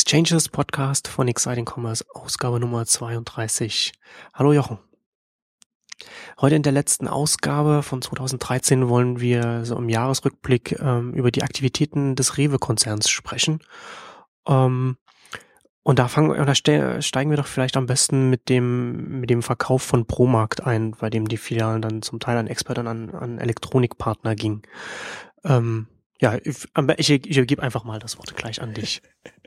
Exchanges Podcast von Exciting Commerce, Ausgabe Nummer 32. Hallo Jochen. Heute in der letzten Ausgabe von 2013 wollen wir so im Jahresrückblick ähm, über die Aktivitäten des Rewe-Konzerns sprechen. Ähm, und da fangen da steigen wir doch vielleicht am besten mit dem, mit dem Verkauf von Promarkt ein, bei dem die Filialen dann zum Teil an Experten an, an Elektronikpartner ging. Ähm, ja, ich, ich, ich gebe einfach mal das Wort gleich an dich.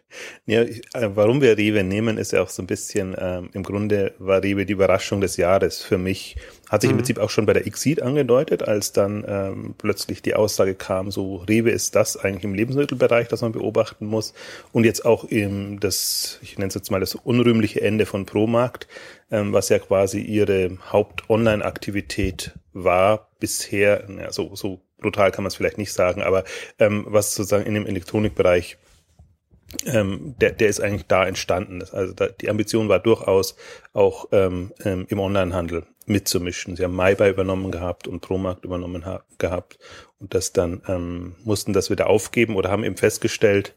Ja, äh, warum wir Rewe nehmen, ist ja auch so ein bisschen, ähm, im Grunde war Rewe die Überraschung des Jahres für mich. Hat sich mhm. im Prinzip auch schon bei der Exit angedeutet, als dann ähm, plötzlich die Aussage kam, so Rewe ist das eigentlich im Lebensmittelbereich, das man beobachten muss. Und jetzt auch im, das, ich nenne es jetzt mal das unrühmliche Ende von Promarkt, ähm, was ja quasi ihre Haupt-Online-Aktivität war bisher, ja, so, so brutal kann man es vielleicht nicht sagen, aber ähm, was sozusagen in dem Elektronikbereich ähm, der, der ist eigentlich da entstanden. Also da, die Ambition war durchaus auch ähm, ähm, im Onlinehandel mitzumischen. Sie haben MyBuy übernommen gehabt und Promarkt übernommen gehabt und das dann ähm, mussten das wieder aufgeben oder haben eben festgestellt,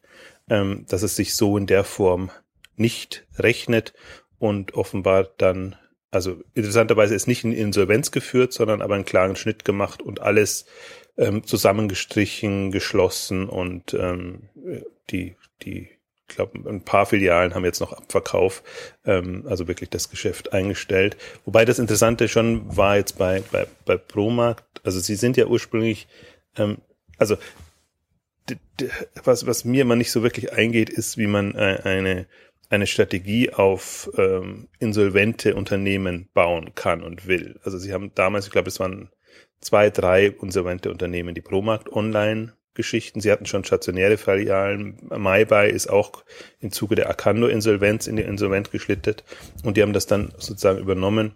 ähm, dass es sich so in der Form nicht rechnet und offenbar dann, also interessanterweise ist nicht in Insolvenz geführt, sondern aber einen klaren Schnitt gemacht und alles ähm, zusammengestrichen, geschlossen und ähm, die die, ich glaube, ein paar Filialen haben jetzt noch Abverkauf, ähm, also wirklich das Geschäft eingestellt. Wobei das Interessante schon war jetzt bei, bei, bei Promarkt, also sie sind ja ursprünglich, ähm, also was, was mir immer nicht so wirklich eingeht, ist, wie man äh, eine, eine Strategie auf ähm, insolvente Unternehmen bauen kann und will. Also sie haben damals, ich glaube, es waren zwei, drei insolvente Unternehmen, die Promarkt online Geschichten. Sie hatten schon stationäre Filialen. MyBuy ist auch im Zuge der Acando-Insolvenz in die Insolvenz geschlittert und die haben das dann sozusagen übernommen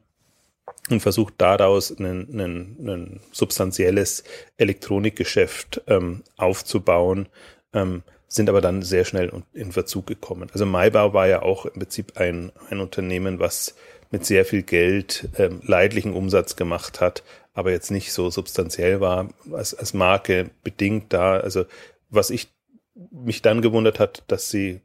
und versucht daraus ein substanzielles Elektronikgeschäft ähm, aufzubauen, ähm, sind aber dann sehr schnell in Verzug gekommen. Also MyBau war ja auch im Prinzip ein, ein Unternehmen, was mit sehr viel Geld ähm, leidlichen Umsatz gemacht hat, aber jetzt nicht so substanziell war, als, als Marke bedingt da. Also was ich mich dann gewundert hat, dass sie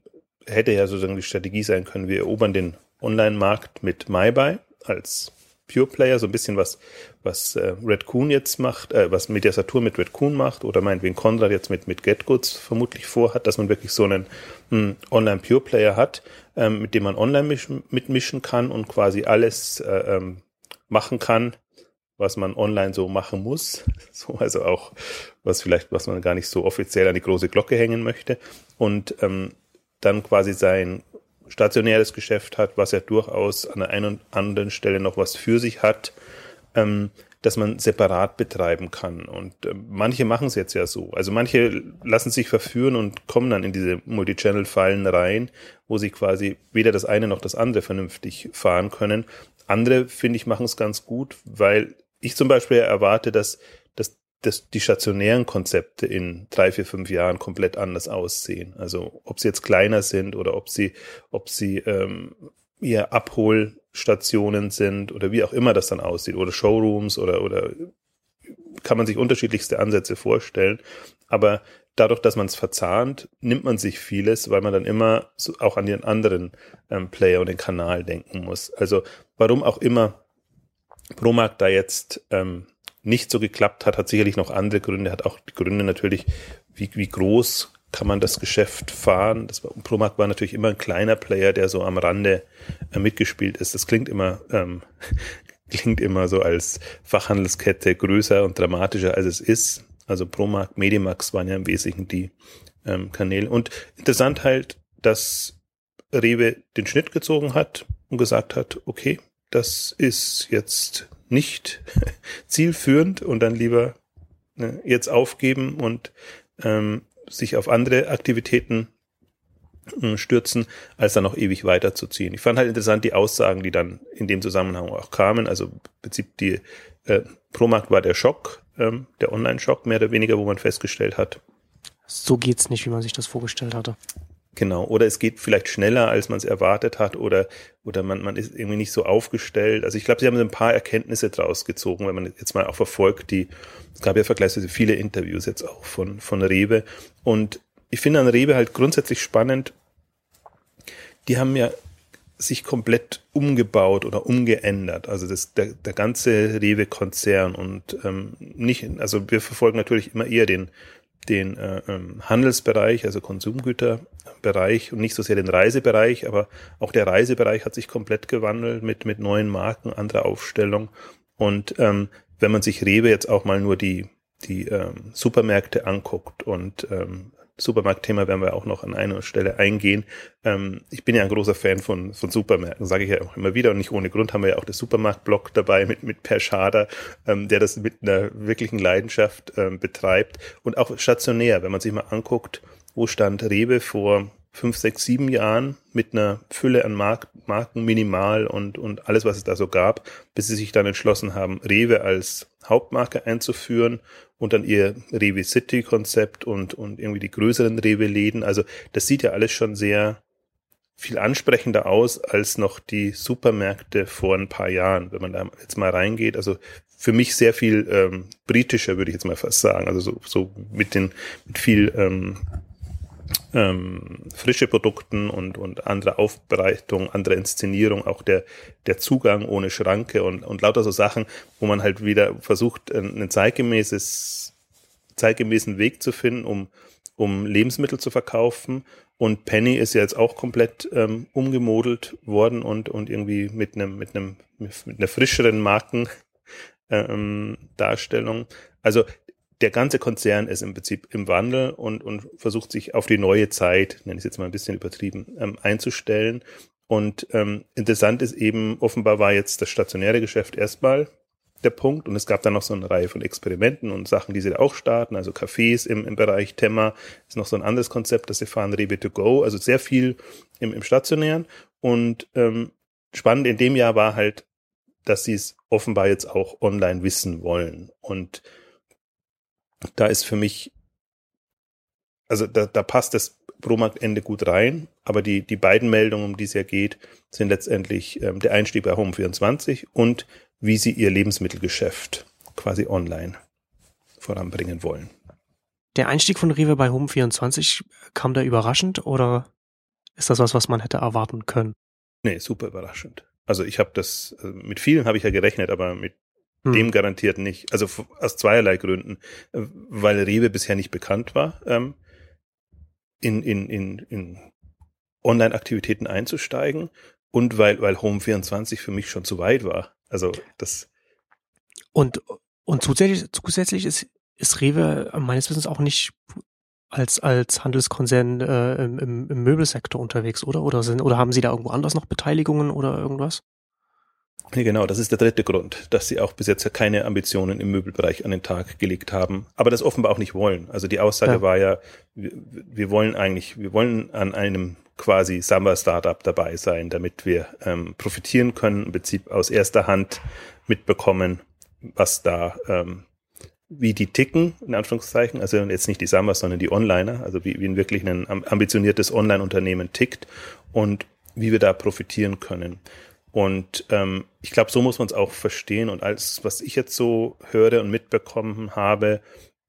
hätte ja sozusagen die Strategie sein können, wir erobern den Online-Markt mit MyBuy als Pure Player, so ein bisschen was, was äh, Red Coon jetzt macht, äh, was Mediasatur mit Red Coon macht oder meinetwegen Conrad jetzt mit, mit GetGoods vermutlich vorhat, dass man wirklich so einen hm, Online Pure Player hat, ähm, mit dem man online mischen, mitmischen kann und quasi alles äh, ähm, machen kann, was man online so machen muss. So, also auch was vielleicht, was man gar nicht so offiziell an die große Glocke hängen möchte. Und ähm, dann quasi sein stationäres Geschäft hat, was ja durchaus an der einen und anderen Stelle noch was für sich hat, ähm, dass man separat betreiben kann. Und äh, manche machen es jetzt ja so. Also manche lassen sich verführen und kommen dann in diese Multichannel-Fallen rein, wo sie quasi weder das eine noch das andere vernünftig fahren können. Andere, finde ich, machen es ganz gut, weil ich zum Beispiel erwarte, dass, dass, dass die stationären Konzepte in drei, vier, fünf Jahren komplett anders aussehen. Also ob sie jetzt kleiner sind oder ob sie, ob sie ähm, eher Abholstationen sind oder wie auch immer das dann aussieht oder Showrooms oder oder kann man sich unterschiedlichste Ansätze vorstellen. Aber dadurch, dass man es verzahnt, nimmt man sich vieles, weil man dann immer so auch an den anderen ähm, Player und den Kanal denken muss. Also warum auch immer Promarkt da jetzt ähm, nicht so geklappt hat, hat sicherlich noch andere Gründe, hat auch die Gründe natürlich, wie, wie groß kann man das Geschäft fahren. Das war, Promarkt war natürlich immer ein kleiner Player, der so am Rande äh, mitgespielt ist. Das klingt immer, ähm, klingt immer so als Fachhandelskette größer und dramatischer als es ist. Also Promarkt, Medimax waren ja im Wesentlichen die ähm, Kanäle. Und interessant halt, dass Rewe den Schnitt gezogen hat und gesagt hat, okay, das ist jetzt nicht zielführend und dann lieber ne, jetzt aufgeben und ähm, sich auf andere Aktivitäten äh, stürzen, als dann noch ewig weiterzuziehen. Ich fand halt interessant die Aussagen, die dann in dem Zusammenhang auch kamen. Also im Prinzip die äh, Promarkt war der Schock, ähm, der Online-Schock mehr oder weniger, wo man festgestellt hat. So geht's nicht, wie man sich das vorgestellt hatte. Genau, oder es geht vielleicht schneller, als man es erwartet hat, oder, oder man, man ist irgendwie nicht so aufgestellt. Also ich glaube, sie haben ein paar Erkenntnisse draus gezogen, wenn man jetzt mal auch verfolgt, die, es gab ja vergleichsweise viele Interviews jetzt auch von, von Rewe. Und ich finde an Rewe halt grundsätzlich spannend, die haben ja sich komplett umgebaut oder umgeändert. Also das, der, der ganze Rewe-Konzern und ähm, nicht, also wir verfolgen natürlich immer eher den, den äh, ähm, Handelsbereich, also Konsumgüterbereich und nicht so sehr den Reisebereich, aber auch der Reisebereich hat sich komplett gewandelt mit, mit neuen Marken, anderer Aufstellung. Und ähm, wenn man sich Rewe jetzt auch mal nur die, die ähm, Supermärkte anguckt und ähm, Supermarktthema werden wir auch noch an einer Stelle eingehen. Ähm, ich bin ja ein großer Fan von, von Supermärkten, sage ich ja auch immer wieder. Und nicht ohne Grund haben wir ja auch das Supermarktblog dabei mit, mit Per Schader, ähm, der das mit einer wirklichen Leidenschaft ähm, betreibt. Und auch stationär, wenn man sich mal anguckt, wo stand Rewe vor fünf, sechs, sieben Jahren mit einer Fülle an Mark Marken minimal und, und alles, was es da so gab, bis sie sich dann entschlossen haben, Rewe als Hauptmarke einzuführen und dann ihr Rewe City Konzept und, und irgendwie die größeren Rewe Läden. Also das sieht ja alles schon sehr viel ansprechender aus als noch die Supermärkte vor ein paar Jahren, wenn man da jetzt mal reingeht. Also für mich sehr viel ähm, britischer, würde ich jetzt mal fast sagen. Also so, so mit den mit viel ähm, ähm, frische Produkten und, und andere Aufbereitung, andere Inszenierung, auch der, der Zugang ohne Schranke und, und lauter so Sachen, wo man halt wieder versucht, einen zeitgemäßes, zeitgemäßen Weg zu finden, um, um Lebensmittel zu verkaufen. Und Penny ist ja jetzt auch komplett ähm, umgemodelt worden und, und irgendwie mit einem, mit einem, mit einer frischeren Markendarstellung. Ähm, also der ganze Konzern ist im Prinzip im Wandel und, und versucht sich auf die neue Zeit, nenne ich es jetzt mal ein bisschen übertrieben, ähm, einzustellen. Und ähm, interessant ist eben, offenbar war jetzt das stationäre Geschäft erstmal der Punkt und es gab dann noch so eine Reihe von Experimenten und Sachen, die sie da auch starten, also Cafés im, im Bereich Thema ist noch so ein anderes Konzept, das sie fahren, Rebe to go, also sehr viel im, im Stationären und ähm, spannend in dem Jahr war halt, dass sie es offenbar jetzt auch online wissen wollen und da ist für mich, also da, da passt das Promarktende gut rein, aber die, die beiden Meldungen, um die es ja geht, sind letztendlich ähm, der Einstieg bei Home24 und wie sie ihr Lebensmittelgeschäft quasi online voranbringen wollen. Der Einstieg von Rewe bei Home24 kam da überraschend oder ist das was, was man hätte erwarten können? Nee, super überraschend. Also ich habe das, also mit vielen habe ich ja gerechnet, aber mit hm. Dem garantiert nicht. Also aus zweierlei Gründen. Äh, weil Rewe bisher nicht bekannt war, ähm, in, in, in, in Online-Aktivitäten einzusteigen und weil, weil Home24 für mich schon zu weit war. Also das. Und, und zusätzlich, zusätzlich ist, ist Rewe meines Wissens auch nicht als, als Handelskonzern äh, im, im Möbelsektor unterwegs, oder? Oder sind, oder haben Sie da irgendwo anders noch Beteiligungen oder irgendwas? Nee, genau, das ist der dritte Grund, dass sie auch bis jetzt keine Ambitionen im Möbelbereich an den Tag gelegt haben, aber das offenbar auch nicht wollen. Also die Aussage ja. war ja, wir, wir, wollen eigentlich, wir wollen an einem quasi Samba-Startup dabei sein, damit wir ähm, profitieren können, im Prinzip aus erster Hand mitbekommen, was da, ähm, wie die ticken, in Anführungszeichen, also jetzt nicht die Sambas, sondern die Onliner, also wie, wie wirklich ein ambitioniertes Online-Unternehmen tickt und wie wir da profitieren können. Und ähm, ich glaube, so muss man es auch verstehen. Und alles, was ich jetzt so höre und mitbekommen habe,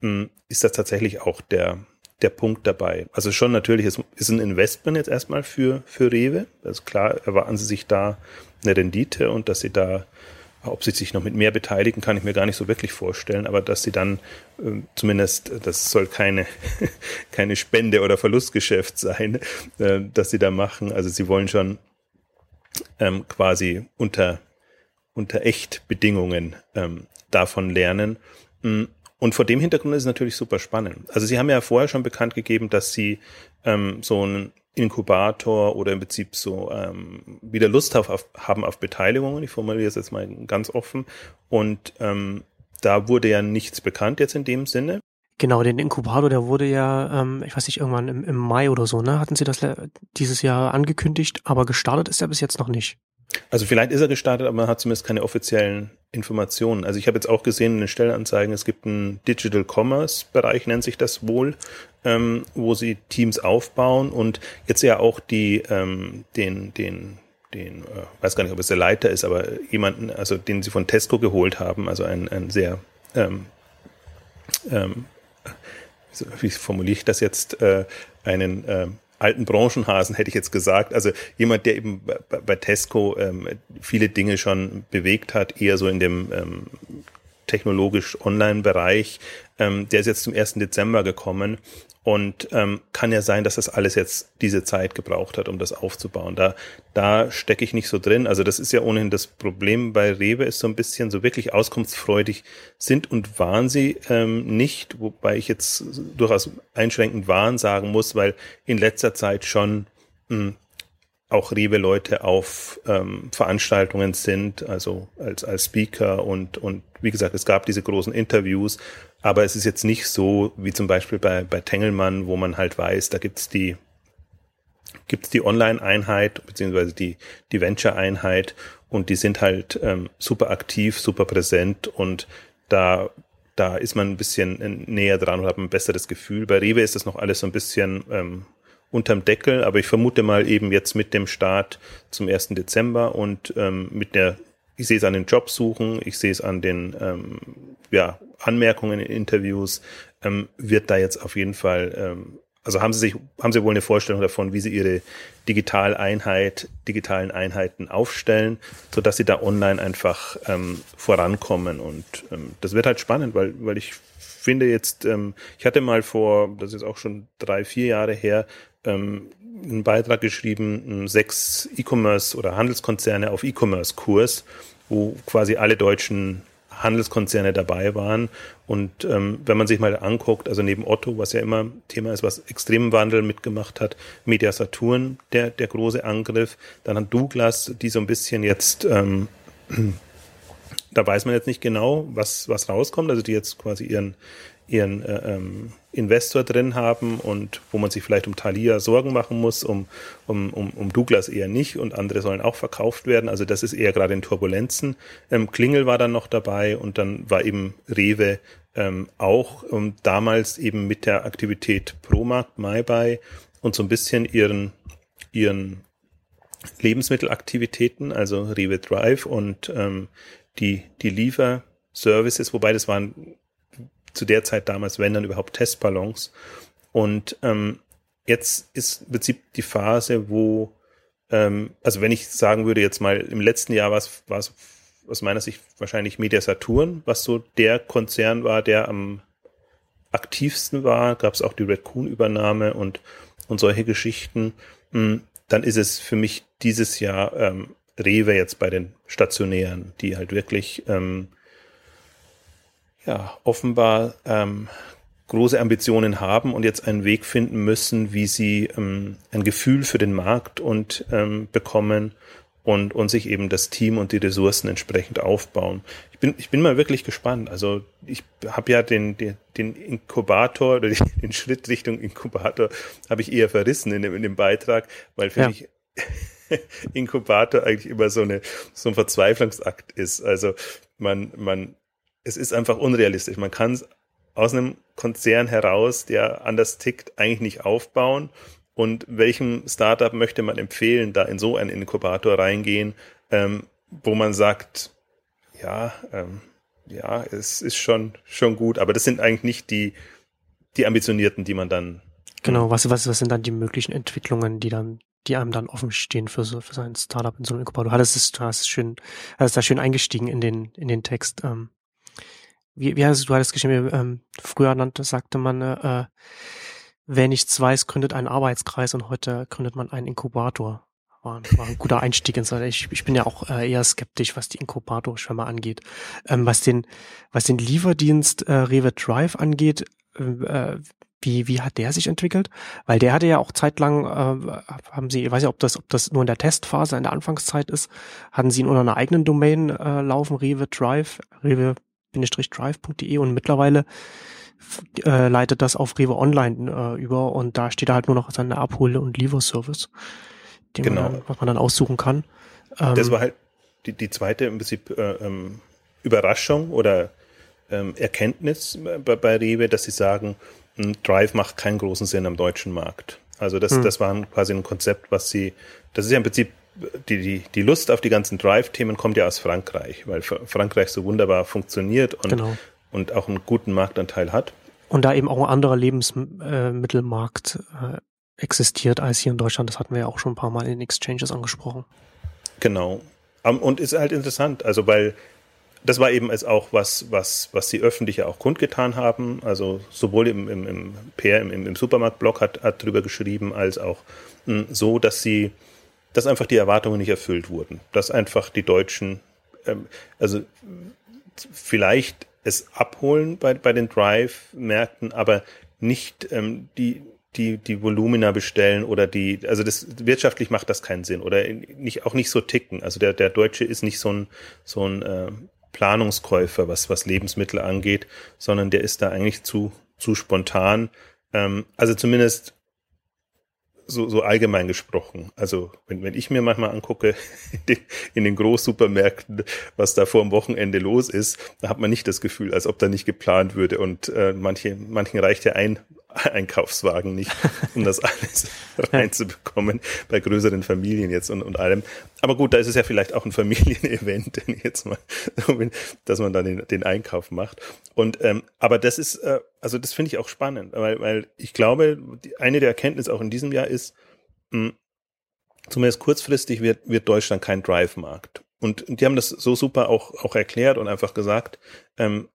mh, hm, ist das tatsächlich auch der, der Punkt dabei. Also schon natürlich, es ist ein Investment jetzt erstmal für, für Rewe. Also klar erwarten sie sich da eine Rendite und dass sie da, ob sie sich noch mit mehr beteiligen, kann ich mir gar nicht so wirklich vorstellen, aber dass sie dann äh, zumindest, das soll keine, keine Spende oder Verlustgeschäft sein, äh, dass sie da machen. Also sie wollen schon ähm, quasi unter, unter Echtbedingungen ähm, davon lernen. Mm, und vor dem Hintergrund ist es natürlich super spannend. Also Sie haben ja vorher schon bekannt gegeben, dass Sie ähm, so einen Inkubator oder im Prinzip so ähm, wieder Lust auf, auf, haben auf Beteiligungen. Ich formuliere es jetzt mal ganz offen. Und ähm, da wurde ja nichts bekannt jetzt in dem Sinne. Genau, den Inkubator, der wurde ja, ähm, ich weiß nicht, irgendwann im, im Mai oder so, ne? Hatten Sie das dieses Jahr angekündigt, aber gestartet ist er bis jetzt noch nicht. Also vielleicht ist er gestartet, aber man hat zumindest keine offiziellen Informationen. Also ich habe jetzt auch gesehen in den Stellenanzeigen, es gibt einen Digital Commerce Bereich, nennt sich das wohl, ähm, wo sie Teams aufbauen und jetzt ja auch die ähm, den den den äh, weiß gar nicht, ob es der Leiter ist, aber jemanden, also den sie von Tesco geholt haben, also ein, ein sehr ähm, ähm, wie formuliere ich das jetzt, äh, einen äh, alten Branchenhasen, hätte ich jetzt gesagt. Also jemand, der eben bei, bei Tesco ähm, viele Dinge schon bewegt hat, eher so in dem ähm, technologisch Online-Bereich. Ähm, der ist jetzt zum 1. Dezember gekommen und ähm, kann ja sein, dass das alles jetzt diese Zeit gebraucht hat, um das aufzubauen. Da, da stecke ich nicht so drin. Also das ist ja ohnehin das Problem bei Rewe, ist so ein bisschen so wirklich auskunftsfreudig sind und waren sie ähm, nicht, wobei ich jetzt durchaus einschränkend waren sagen muss, weil in letzter Zeit schon mh, hm, auch Rewe-Leute auf ähm, Veranstaltungen sind, also als, als Speaker und, und wie gesagt, es gab diese großen Interviews, aber es ist jetzt nicht so wie zum Beispiel bei, bei Tengelmann, wo man halt weiß, da gibt's die gibt's die Online-Einheit beziehungsweise die, die Venture-Einheit und die sind halt ähm, super aktiv, super präsent und da, da ist man ein bisschen näher dran und hat ein besseres Gefühl. Bei Rewe ist das noch alles so ein bisschen ähm, unterm Deckel, aber ich vermute mal eben jetzt mit dem Start zum 1. Dezember und ähm, mit der, ich sehe es an den Jobsuchen, ich sehe es an den ähm, ja, Anmerkungen in Interviews, ähm, wird da jetzt auf jeden Fall, ähm, also haben Sie sich, haben Sie wohl eine Vorstellung davon, wie Sie Ihre Digitaleinheit, digitalen Einheiten aufstellen, so dass Sie da online einfach ähm, vorankommen und ähm, das wird halt spannend, weil, weil ich finde jetzt, ich hatte mal vor, das ist auch schon drei, vier Jahre her, ähm, einen Beitrag geschrieben, sechs E-Commerce oder Handelskonzerne auf E-Commerce-Kurs, wo quasi alle deutschen Handelskonzerne dabei waren. Und ähm, wenn man sich mal anguckt, also neben Otto, was ja immer Thema ist, was extremen Wandel mitgemacht hat, Media Saturn, der, der große Angriff, dann hat Douglas, die so ein bisschen jetzt, ähm, da weiß man jetzt nicht genau, was, was rauskommt, also die jetzt quasi ihren, ihren äh, ähm, Investor drin haben und wo man sich vielleicht um Thalia Sorgen machen muss, um, um, um, um Douglas eher nicht und andere sollen auch verkauft werden. Also das ist eher gerade in Turbulenzen. Ähm, Klingel war dann noch dabei und dann war eben Rewe ähm, auch ähm, damals eben mit der Aktivität Promarkt, MyBuy und so ein bisschen ihren, ihren Lebensmittelaktivitäten, also Rewe Drive und ähm, die, die Lieferservices, wobei das waren zu der Zeit damals, wenn dann überhaupt Testballons. Und ähm, jetzt ist im Prinzip die Phase, wo, ähm, also wenn ich sagen würde, jetzt mal im letzten Jahr war es, aus meiner Sicht wahrscheinlich Media Saturn, was so der Konzern war, der am aktivsten war. Gab es auch die Red Coon-Übernahme und, und solche Geschichten. Hm, dann ist es für mich dieses Jahr ähm, Rewe jetzt bei den Stationären, die halt wirklich ähm, ja, offenbar ähm, große Ambitionen haben und jetzt einen Weg finden müssen, wie sie ähm, ein Gefühl für den Markt und ähm, bekommen und, und sich eben das Team und die Ressourcen entsprechend aufbauen. Ich bin, ich bin mal wirklich gespannt. Also ich habe ja den, den, den Inkubator oder den Schritt Richtung Inkubator habe ich eher verrissen in dem, in dem Beitrag, weil für ja. mich Inkubator eigentlich immer so eine so ein Verzweiflungsakt ist. Also man man es ist einfach unrealistisch. Man kann es aus einem Konzern heraus, der anders tickt, eigentlich nicht aufbauen. Und welchem Startup möchte man empfehlen, da in so einen Inkubator reingehen, ähm, wo man sagt, ja, ähm, ja, es ist schon, schon gut, aber das sind eigentlich nicht die, die Ambitionierten, die man dann. Genau, was, was, was sind dann die möglichen Entwicklungen, die dann, die einem dann offen stehen für so, für sein Startup in so einem Inkubator? Du hattest es, du hast es schön, hast da schön eingestiegen in den, in den Text. Ähm, wie, wie heißt es, du hattest geschrieben, ähm, früher nannte, sagte man, äh, wer nichts weiß, gründet einen Arbeitskreis und heute gründet man einen Inkubator. War, war ein guter Einstieg ins ich, ich bin ja auch äh, eher skeptisch, was die Inkubatorschwämme angeht. Ähm, was den, was den Lieferdienst äh, Rewe Drive angeht, äh, wie, wie hat der sich entwickelt? Weil der hatte ja auch zeitlang, äh, haben sie, ich weiß ja, ob das, ob das nur in der Testphase, in der Anfangszeit ist, hatten sie ihn unter einer eigenen Domain äh, laufen, Rewe Drive, Rewe drive.de und mittlerweile äh, leitet das auf Rewe Online äh, über und da steht halt nur noch seine Abhol- und Lieferservice, den genau. man dann, was man dann aussuchen kann. Ähm, das war halt die, die zweite im Prinzip äh, ähm, Überraschung oder ähm, Erkenntnis bei, bei Rewe, dass sie sagen, Drive macht keinen großen Sinn am deutschen Markt. Also das, hm. das war quasi ein Konzept, was sie, das ist ja im Prinzip die, die, die Lust auf die ganzen Drive-Themen kommt ja aus Frankreich, weil Frankreich so wunderbar funktioniert und, genau. und auch einen guten Marktanteil hat. Und da eben auch ein anderer Lebensmittelmarkt äh, existiert als hier in Deutschland. Das hatten wir ja auch schon ein paar Mal in Exchanges angesprochen. Genau. Und ist halt interessant, also weil das war eben auch was, was, was sie öffentlich ja auch kundgetan haben. Also sowohl im, im, im PR, im, im Supermarktblog hat, hat drüber geschrieben, als auch hm, so, dass sie, dass einfach die Erwartungen nicht erfüllt wurden. Dass einfach die Deutschen, ähm, also vielleicht es abholen bei, bei den Drive-Märkten, aber nicht ähm, die, die, die Volumina bestellen oder die, also das wirtschaftlich macht das keinen Sinn oder nicht, auch nicht so ticken. Also der, der Deutsche ist nicht so ein, so ein äh, Planungskäufer, was, was Lebensmittel angeht, sondern der ist da eigentlich zu, zu spontan. Ähm, also zumindest so, so allgemein gesprochen. Also wenn, wenn ich mir manchmal angucke in den, in den Großsupermärkten, was da vor dem Wochenende los ist, da hat man nicht das Gefühl, als ob da nicht geplant würde. Und äh, manche, manchen reicht ja ein Einkaufswagen nicht, um das alles reinzubekommen bei größeren Familien jetzt und, und allem. Aber gut, da ist es ja vielleicht auch ein Familienevent, jetzt mal, dass man dann den, den Einkauf macht. Und ähm, aber das ist, äh, also das finde ich auch spannend, weil, weil ich glaube, die, eine der Erkenntnisse auch in diesem Jahr ist, mh, hm, zumindest kurzfristig wird, wird Deutschland kein Drive-Markt. Und, und die haben das so super auch, auch erklärt und einfach gesagt, ähm,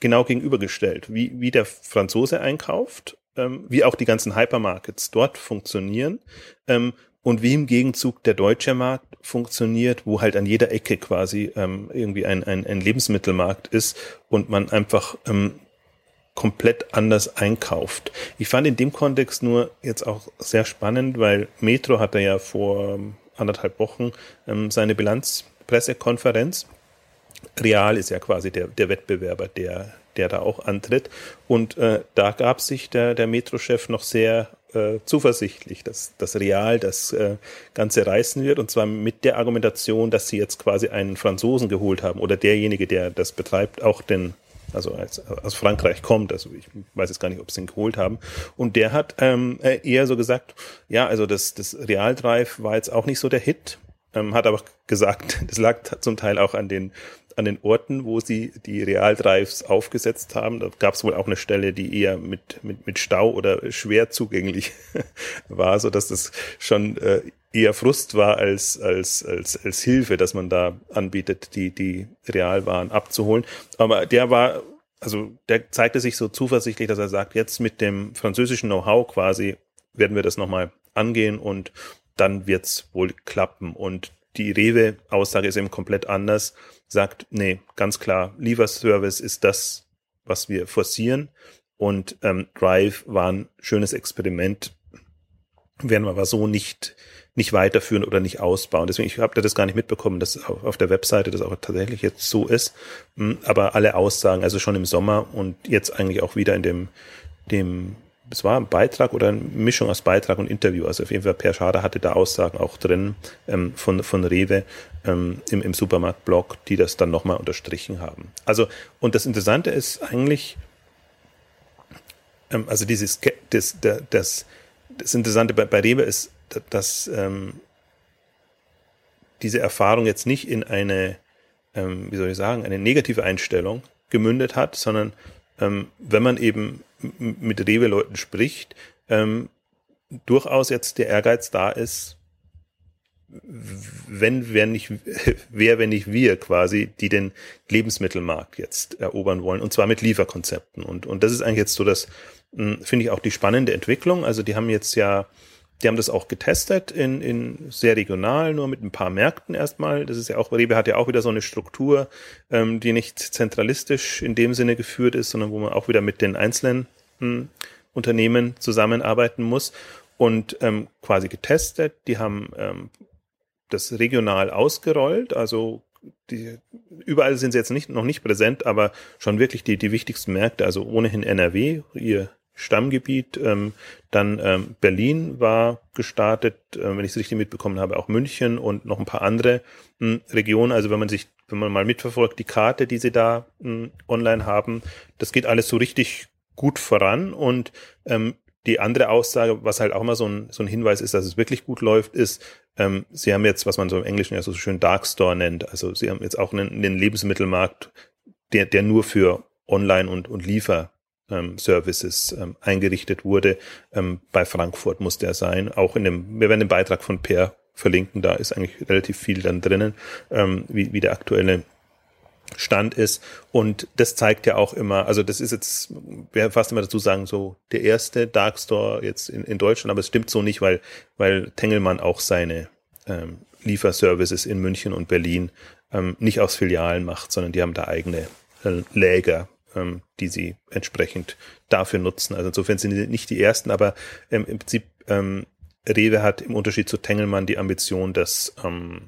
genau gegenübergestellt, wie, wie der Franzose einkauft ähm, wie auch die ganzen Hypermarkets dort funktionieren ähm, und wie im Gegenzug der deutsche Markt funktioniert, wo halt an jeder Ecke quasi ähm, irgendwie ein, ein, ein Lebensmittelmarkt ist und man einfach ähm, komplett anders einkauft. Ich fand in dem Kontext nur jetzt auch sehr spannend, weil Metro hatte ja vor ähm, anderthalb Wochen ähm, seine Bilanzpressekonferenz. Real ist ja quasi der, der Wettbewerber, der der da auch antritt. Und äh, da gab sich der, der Metro-Chef noch sehr äh, zuversichtlich, dass das Real das äh, Ganze reißen wird. Und zwar mit der Argumentation, dass sie jetzt quasi einen Franzosen geholt haben oder derjenige, der das betreibt, auch den also als, aus Frankreich kommt, also ich weiß jetzt gar nicht, ob sie ihn geholt haben. Und der hat ähm, eher so gesagt, ja, also das, das Real Drive war jetzt auch nicht so der Hit, ähm, hat aber gesagt, das lag zum Teil auch an den an den Orten, wo sie die Realdrives aufgesetzt haben. Da gab es wohl auch eine Stelle, die eher mit, mit, mit Stau oder schwer zugänglich war, so dass das schon äh, eher Frust war als, als, als, als Hilfe, dass man da anbietet, die, die Realwaren abzuholen. Aber der war, also der zeigte sich so zuversichtlich, dass er sagt, jetzt mit dem französischen Know-how quasi werden wir das nochmal angehen und dann wird's wohl klappen. Und die Rewe-Aussage ist eben komplett anders sagt, nee, ganz klar, Lieferservice ist das, was wir forcieren. Und ähm, Drive war ein schönes Experiment, werden wir aber so nicht, nicht weiterführen oder nicht ausbauen. Deswegen, ich habe das gar nicht mitbekommen, dass auf der Webseite das auch tatsächlich jetzt so ist. Hm, aber alle Aussagen, also schon im Sommer und jetzt eigentlich auch wieder in dem, dem es war ein Beitrag oder eine Mischung aus Beitrag und Interview. Also auf jeden Fall Per Schader hatte da Aussagen auch drin ähm, von, von Rewe ähm, im, im Supermarktblog, die das dann nochmal unterstrichen haben. Also, und das Interessante ist eigentlich, ähm, also dieses, das, das, das Interessante bei, bei Rewe ist, dass ähm, diese Erfahrung jetzt nicht in eine, ähm, wie soll ich sagen, eine negative Einstellung gemündet hat, sondern ähm, wenn man eben mit Rewe-Leuten spricht, ähm, durchaus jetzt der Ehrgeiz da ist, wenn, wer nicht, wer, wenn nicht wir quasi, die den Lebensmittelmarkt jetzt erobern wollen, und zwar mit Lieferkonzepten. Und, und das ist eigentlich jetzt so das, hm, finde ich auch die spannende Entwicklung. Also die haben jetzt ja die haben das auch getestet in, in sehr regional, nur mit ein paar Märkten erstmal. Das ist ja auch, Rewe hat ja auch wieder so eine Struktur, ähm, die nicht zentralistisch in dem Sinne geführt ist, sondern wo man auch wieder mit den einzelnen hm, Unternehmen zusammenarbeiten muss und ähm, quasi getestet. Die haben ähm, das regional ausgerollt, also die, überall sind sie jetzt nicht, noch nicht präsent, aber schon wirklich die, die wichtigsten Märkte, also ohnehin NRW, ihr Stammgebiet. Ähm, dann ähm, Berlin war gestartet, äh, wenn ich es richtig mitbekommen habe, auch München und noch ein paar andere mh, hm, Regionen. Also wenn man sich, wenn man mal mitverfolgt, die Karte, die sie da mh, hm, online haben, das geht alles so richtig gut voran und ähm, die andere Aussage, was halt auch mal so ein, so ein Hinweis ist, dass es wirklich gut läuft, ist, ähm, sie haben jetzt, was man so im Englischen ja so schön Dark Store nennt, also sie haben jetzt auch einen, einen Lebensmittelmarkt, der, der nur für Online und, und Liefer Services ähm, eingerichtet wurde. Ähm, bei Frankfurt muss der sein. Auch in dem, wir werden den Beitrag von Per verlinken, da ist eigentlich relativ viel dann drinnen, ähm, wie, wie der aktuelle Stand ist. Und das zeigt ja auch immer, also das ist jetzt, wer fast immer dazu sagen, so der erste Dark Store jetzt in, in Deutschland, aber es stimmt so nicht, weil, weil Tengelmann auch seine ähm, Lieferservices in München und Berlin ähm, nicht aus Filialen macht, sondern die haben da eigene äh, Läger, ähm, die sie entsprechend dafür nutzen. Also insofern sind sie nicht die ersten, aber ähm, im Prinzip ähm, Rewe hat im Unterschied zu Tengelmann die Ambition, das ähm,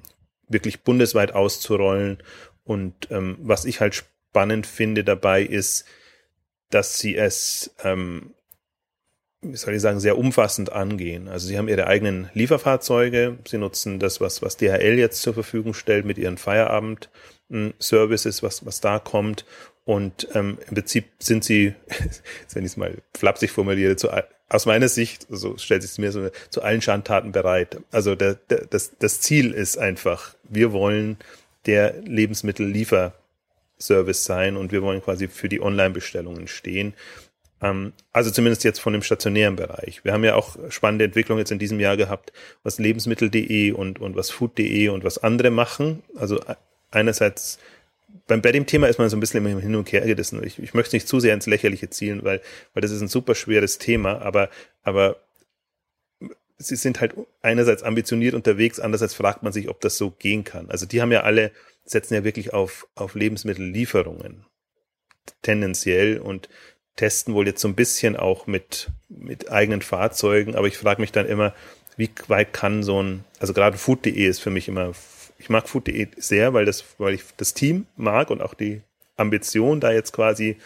wirklich bundesweit auszurollen. Und ähm, was ich halt spannend finde dabei ist, dass sie es, ähm, wie soll ich sagen, sehr umfassend angehen. Also sie haben ihre eigenen Lieferfahrzeuge, sie nutzen das, was, was DHL jetzt zur Verfügung stellt mit ihren Feierabend-Services, was, was da kommt. Und ähm, im Prinzip sind sie, wenn ich es mal flapsig formuliere, zu, aus meiner Sicht, so stellt sich es mir so, zu allen Schandtaten bereit. Also der, der, das, das Ziel ist einfach, wir wollen der Lebensmittellieferservice sein und wir wollen quasi für die Online-Bestellungen stehen. Ähm, also zumindest jetzt von dem stationären Bereich. Wir haben ja auch spannende Entwicklungen jetzt in diesem Jahr gehabt, was lebensmittel.de und, und was food.de und was andere machen. Also einerseits beim, bei dem Thema ist man so ein bisschen immer hin und her gerissen. Ich, ich möchte nicht zu sehr ins Lächerliche zielen, weil, weil das ist ein super schweres Thema, aber, aber sie sind halt einerseits ambitioniert unterwegs, andererseits fragt man sich, ob das so gehen kann. Also die haben ja alle, setzen ja wirklich auf, auf Lebensmittellieferungen. Tendenziell und testen wohl jetzt so ein bisschen auch mit, mit eigenen Fahrzeugen, aber ich frage mich dann immer, wie weit kann so ein, also gerade food.de ist für mich immer ich mag food.de sehr, weil das, weil ich das Team mag und auch die Ambition, da jetzt quasi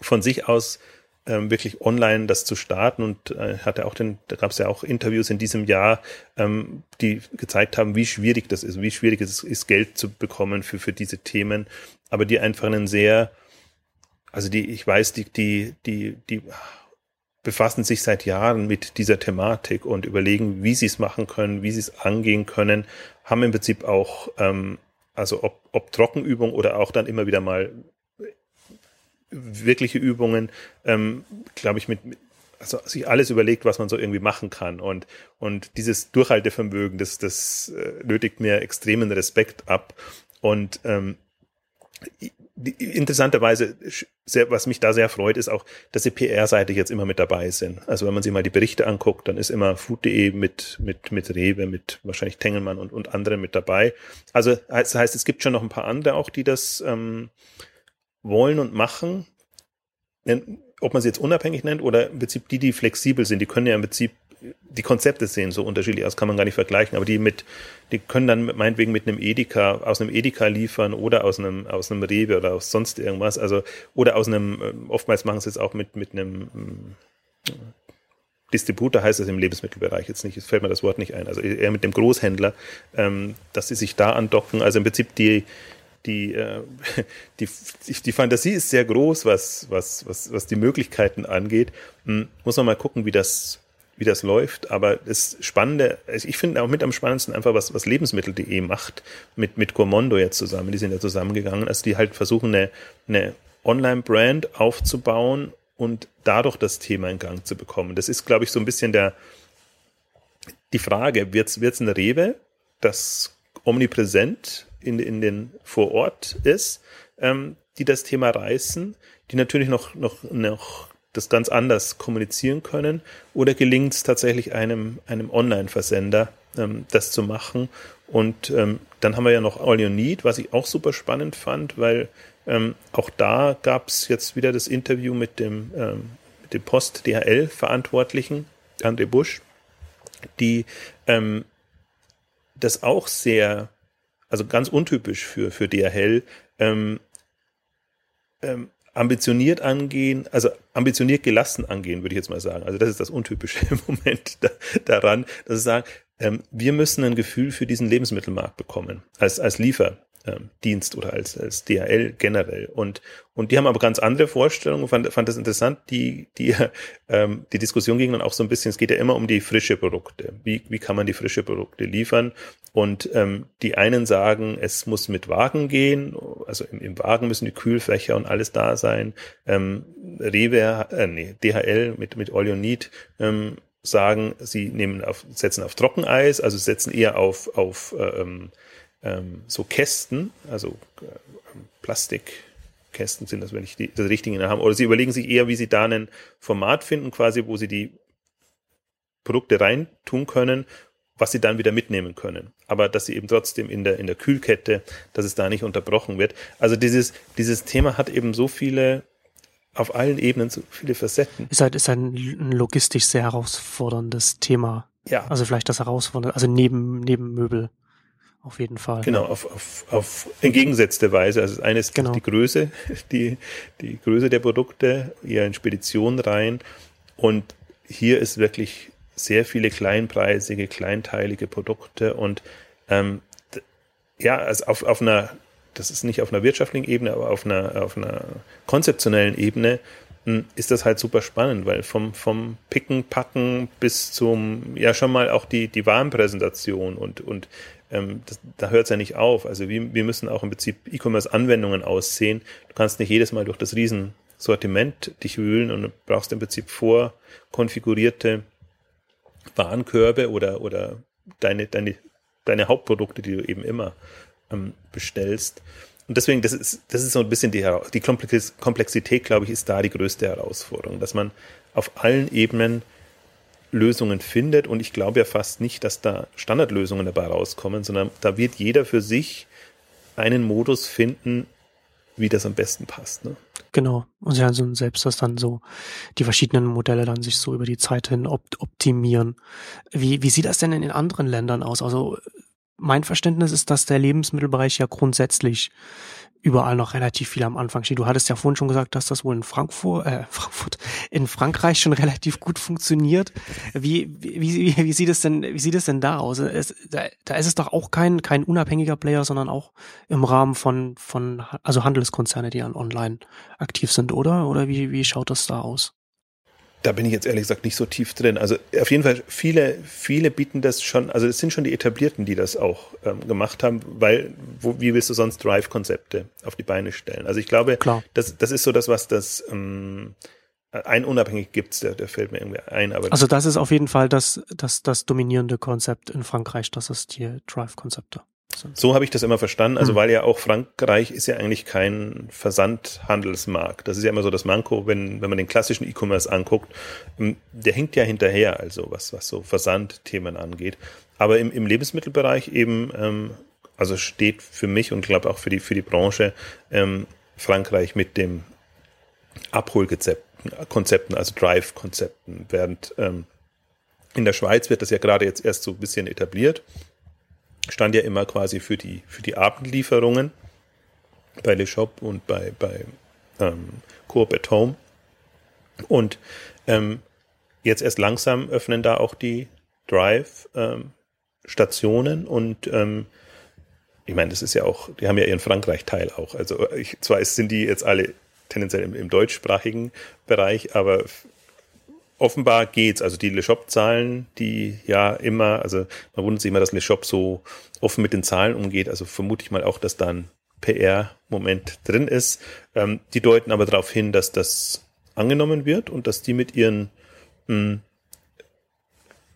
von sich aus ähm, wirklich online das zu starten. Und äh, hatte auch den, da gab es ja auch Interviews in diesem Jahr, ähm, die gezeigt haben, wie schwierig das ist, wie schwierig es ist, Geld zu bekommen für, für diese Themen, aber die einfach einen sehr, also die, ich weiß, die, die, die, die befassen sich seit Jahren mit dieser Thematik und überlegen, wie sie es machen können, wie sie es angehen können, haben im Prinzip auch, ähm, also ob, ob Trockenübung oder auch dann immer wieder mal wirkliche Übungen, ähm, glaube ich, mit, also sich alles überlegt, was man so irgendwie machen kann. Und, und dieses Durchhaltevermögen, das, das äh, nötigt mir extremen Respekt ab. Und ähm, interessanterweise, sehr, was mich da sehr freut, ist auch, dass sie PR-Seite jetzt immer mit dabei sind. Also wenn man sich mal die Berichte anguckt, dann ist immer food.de mit, mit, mit Rewe, mit wahrscheinlich Tengelmann und, und anderen mit dabei. Also das heißt, es gibt schon noch ein paar andere auch, die das ähm, wollen und machen. Ob man sie jetzt unabhängig nennt oder im Prinzip die, die flexibel sind, die können ja im Prinzip die Konzepte sehen so unterschiedlich aus, kann man gar nicht vergleichen, aber die mit, die können dann meinetwegen mit einem Edeka, aus einem Edeka liefern oder aus einem, aus einem Rewe oder aus sonst irgendwas, also, oder aus einem, ähm, oftmals machen sie es auch mit, mit einem, ähm, Distributor heißt es im Lebensmittelbereich jetzt nicht, es fällt mir das Wort nicht ein, also eher mit dem Großhändler, ähm, dass sie sich da andocken, also im Prinzip die, die, äh, die, die Fantasie ist sehr groß, was, was, was, was die Möglichkeiten angeht. Hm, muss man mal gucken, wie das, wie das läuft. Aber das Spannende, also ich finde auch mit am spannendsten einfach, was, was Lebensmittel.de macht, mit, mit Gourmondo jetzt zusammen, die sind ja zusammengegangen, also die halt versuchen, eine, eine Online-Brand aufzubauen und dadurch das Thema in Gang zu bekommen. Das ist, glaube ich, so ein bisschen der, die Frage, wird es ein Rewe, das omnipräsent in, in den vor Ort ist, ähm, die das Thema reißen, die natürlich noch, noch, noch das ganz anders kommunizieren können? Oder gelingt es tatsächlich einem, einem Online-Versender, ähm, das zu machen? Und ähm, dann haben wir ja noch All You Need, was ich auch super spannend fand, weil ähm, auch da gab es jetzt wieder das Interview mit dem, ähm, mit dem Post-DHL-Verantwortlichen, André Busch, die ähm, das auch sehr, also ganz untypisch für, für DHL, ähm, ähm, ambitioniert angehen, also ambitioniert gelassen angehen, würde ich jetzt mal sagen. Also das ist das Untypische im Moment da, daran, dass sie sagen, ähm, wir müssen ein Gefühl für diesen Lebensmittelmarkt bekommen, als, als Liefer, Dienst oder als, als DHL generell. Und, und die haben aber ganz andere Vorstellungen, fand, fand das interessant, die, die, ähm, die Diskussion ging dann auch so ein bisschen, es geht ja immer um die frische Produkte. Wie, wie kann man die frische Produkte liefern? Und ähm, die einen sagen, es muss mit Wagen gehen, also im, im Wagen müssen die Kühlfächer und alles da sein. Ähm, Rewe, äh, nee, DHL mit, mit All You Need ähm, sagen, sie nehmen auf, setzen auf Trockeneis, also setzen eher auf, auf ähm, ähm, so Kästen, also äh, Plastikkästen sind das, wenn ich die, das Richtige haben. Oder sie überlegen sich eher, wie sie da ein Format finden, quasi, wo sie die Produkte reintun können, was sie dann wieder mitnehmen können. Aber dass sie eben trotzdem in der, in der Kühlkette, dass es da nicht unterbrochen wird. Also dieses, dieses Thema hat eben so viele auf allen Ebenen so viele Facetten. Ist halt ist ein logistisch sehr herausforderndes Thema. Ja. Also vielleicht das herausfordernde, also neben, neben Möbel. Auf jeden Fall. Genau, auf, auf, auf entgegengesetzte Weise. Also das eine ist genau. die Größe, die, die Größe der Produkte, eher in Spedition rein. Und hier ist wirklich sehr viele kleinpreisige, kleinteilige Produkte und ähm, ja, also auf, auf einer das ist nicht auf einer wirtschaftlichen Ebene, aber auf einer, auf einer konzeptionellen Ebene hm, ist das halt super spannend, weil vom, vom Picken, Packen bis zum, ja schon mal auch die, die Warenpräsentation und, und ähm, das, da hört es ja nicht auf. Also wir, wir müssen auch im Prinzip E-Commerce-Anwendungen aussehen. Du kannst nicht jedes Mal durch das Riesensortiment dich wühlen und brauchst im Prinzip vorkonfigurierte Warenkörbe oder, oder deine, deine, deine Hauptprodukte, die du eben immer ähm, bestellst. Und deswegen, das ist, das ist so ein bisschen die, die Komplexität, glaube ich, ist da die größte Herausforderung, dass man auf allen Ebenen Lösungen findet. Und ich glaube ja fast nicht, dass da Standardlösungen dabei rauskommen, sondern da wird jeder für sich einen Modus finden, wie das am besten passt. Ne? Genau. Und also selbst das dann so, die verschiedenen Modelle dann sich so über die Zeit hin opt optimieren. Wie, wie sieht das denn in den anderen Ländern aus? Also mein Verständnis ist, dass der Lebensmittelbereich ja grundsätzlich überall noch relativ viel am Anfang steht. Du hattest ja vorhin schon gesagt, dass das wohl in Frankfurt, äh, Frankfurt, in Frankreich schon relativ gut funktioniert. Wie, wie, wie, wie sieht es denn, wie sieht es denn da aus? Es, da, da ist es doch auch kein, kein unabhängiger Player, sondern auch im Rahmen von, von, also Handelskonzerne, die an online aktiv sind, oder? Oder wie, wie schaut das da aus? Da bin ich jetzt ehrlich gesagt nicht so tief drin. Also auf jeden Fall viele, viele bieten das schon, also es sind schon die Etablierten, die das auch ähm, gemacht haben, weil wo, wie willst du sonst Drive-Konzepte auf die Beine stellen? Also ich glaube, Klar. Das, das ist so das, was das ähm, ein unabhängig gibt's, der, der fällt mir irgendwie ein. Aber also das ist auf jeden Fall das, das, das dominierende Konzept in Frankreich, das ist die Drive-Konzepte. So habe ich das immer verstanden. Also, mhm. weil ja auch Frankreich ist ja eigentlich kein Versandhandelsmarkt. Das ist ja immer so das Manko, wenn, wenn man den klassischen E-Commerce anguckt. Ähm, der hinkt ja hinterher, also was, was so Versandthemen angeht. Aber im, im Lebensmittelbereich eben, ähm, also steht für mich und glaube auch für die, für die Branche ähm, Frankreich mit dem Abholkonzepten, Konzepten, also Drive-Konzepten, während ähm, in der Schweiz wird das ja gerade jetzt erst so ein bisschen etabliert stand ja immer quasi für die, für die Abendlieferungen bei Le Shop und bei, bei ähm, Coop at Home. Und ähm, jetzt erst langsam öffnen da auch die Drive-Stationen ähm, und ähm, ich meine, das ist ja auch, die haben ja ihren Frankreich-Teil auch. Also ich, zwar sind die jetzt alle tendenziell im, im deutschsprachigen Bereich, aber offenbar geht's. Also die Le Shop-Zahlen, die ja immer, also man wundert sich immer, dass Le Shop so offen mit den Zahlen umgeht. Also vermute ich mal auch, dass da ein PR-Moment drin ist. Ähm, die deuten aber darauf hin, dass das angenommen wird und dass die mit ihren mh,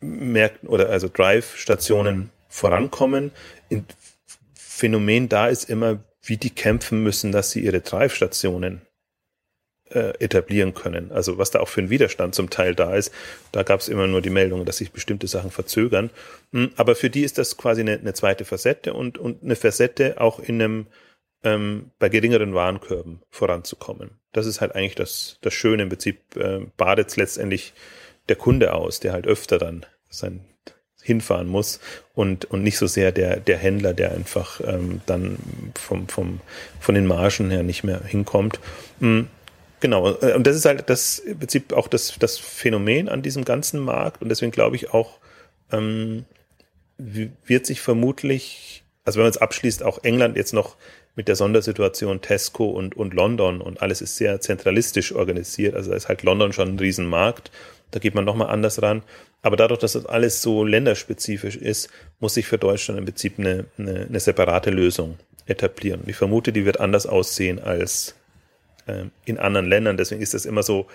hm, Märkten oder also Drive-Stationen vorankommen. Ein Phänomen da ist immer, wie die kämpfen müssen, dass sie ihre Drive-Stationen äh, etablieren können. Also was da auch für ein Widerstand zum Teil da ist. Da gab es immer nur die Meldung, dass sich bestimmte Sachen verzögern. Hm, aber für die ist das quasi eine, eine zweite Facette und, und eine Facette auch in einem ähm, bei geringeren Warenkörben voranzukommen. Das ist halt eigentlich das, das Schöne. Im Prinzip äh, badet letztendlich der Kunde aus, der halt öfter dann sein hinfahren muss und, und nicht so sehr der, der Händler, der einfach ähm, dann vom, vom, von den Margen her nicht mehr hinkommt. Genau, äh, und das ist halt das im Prinzip auch das, das Phänomen an diesem ganzen Markt und deswegen glaube ich auch, ähm, wird sich vermutlich, Also wenn man es abschließt, auch England jetzt noch mit der Sondersituation Tesco und, und London und alles ist sehr zentralistisch organisiert. Also da ist halt London schon ein Riesenmarkt. Da geht man nochmal anders ran. Aber dadurch, dass das alles so länderspezifisch ist, muss sich für Deutschland im Prinzip eine, eine, eine separate Lösung etablieren. Ich vermute, die wird anders aussehen als in anderen Ländern. Deswegen ist das immer so,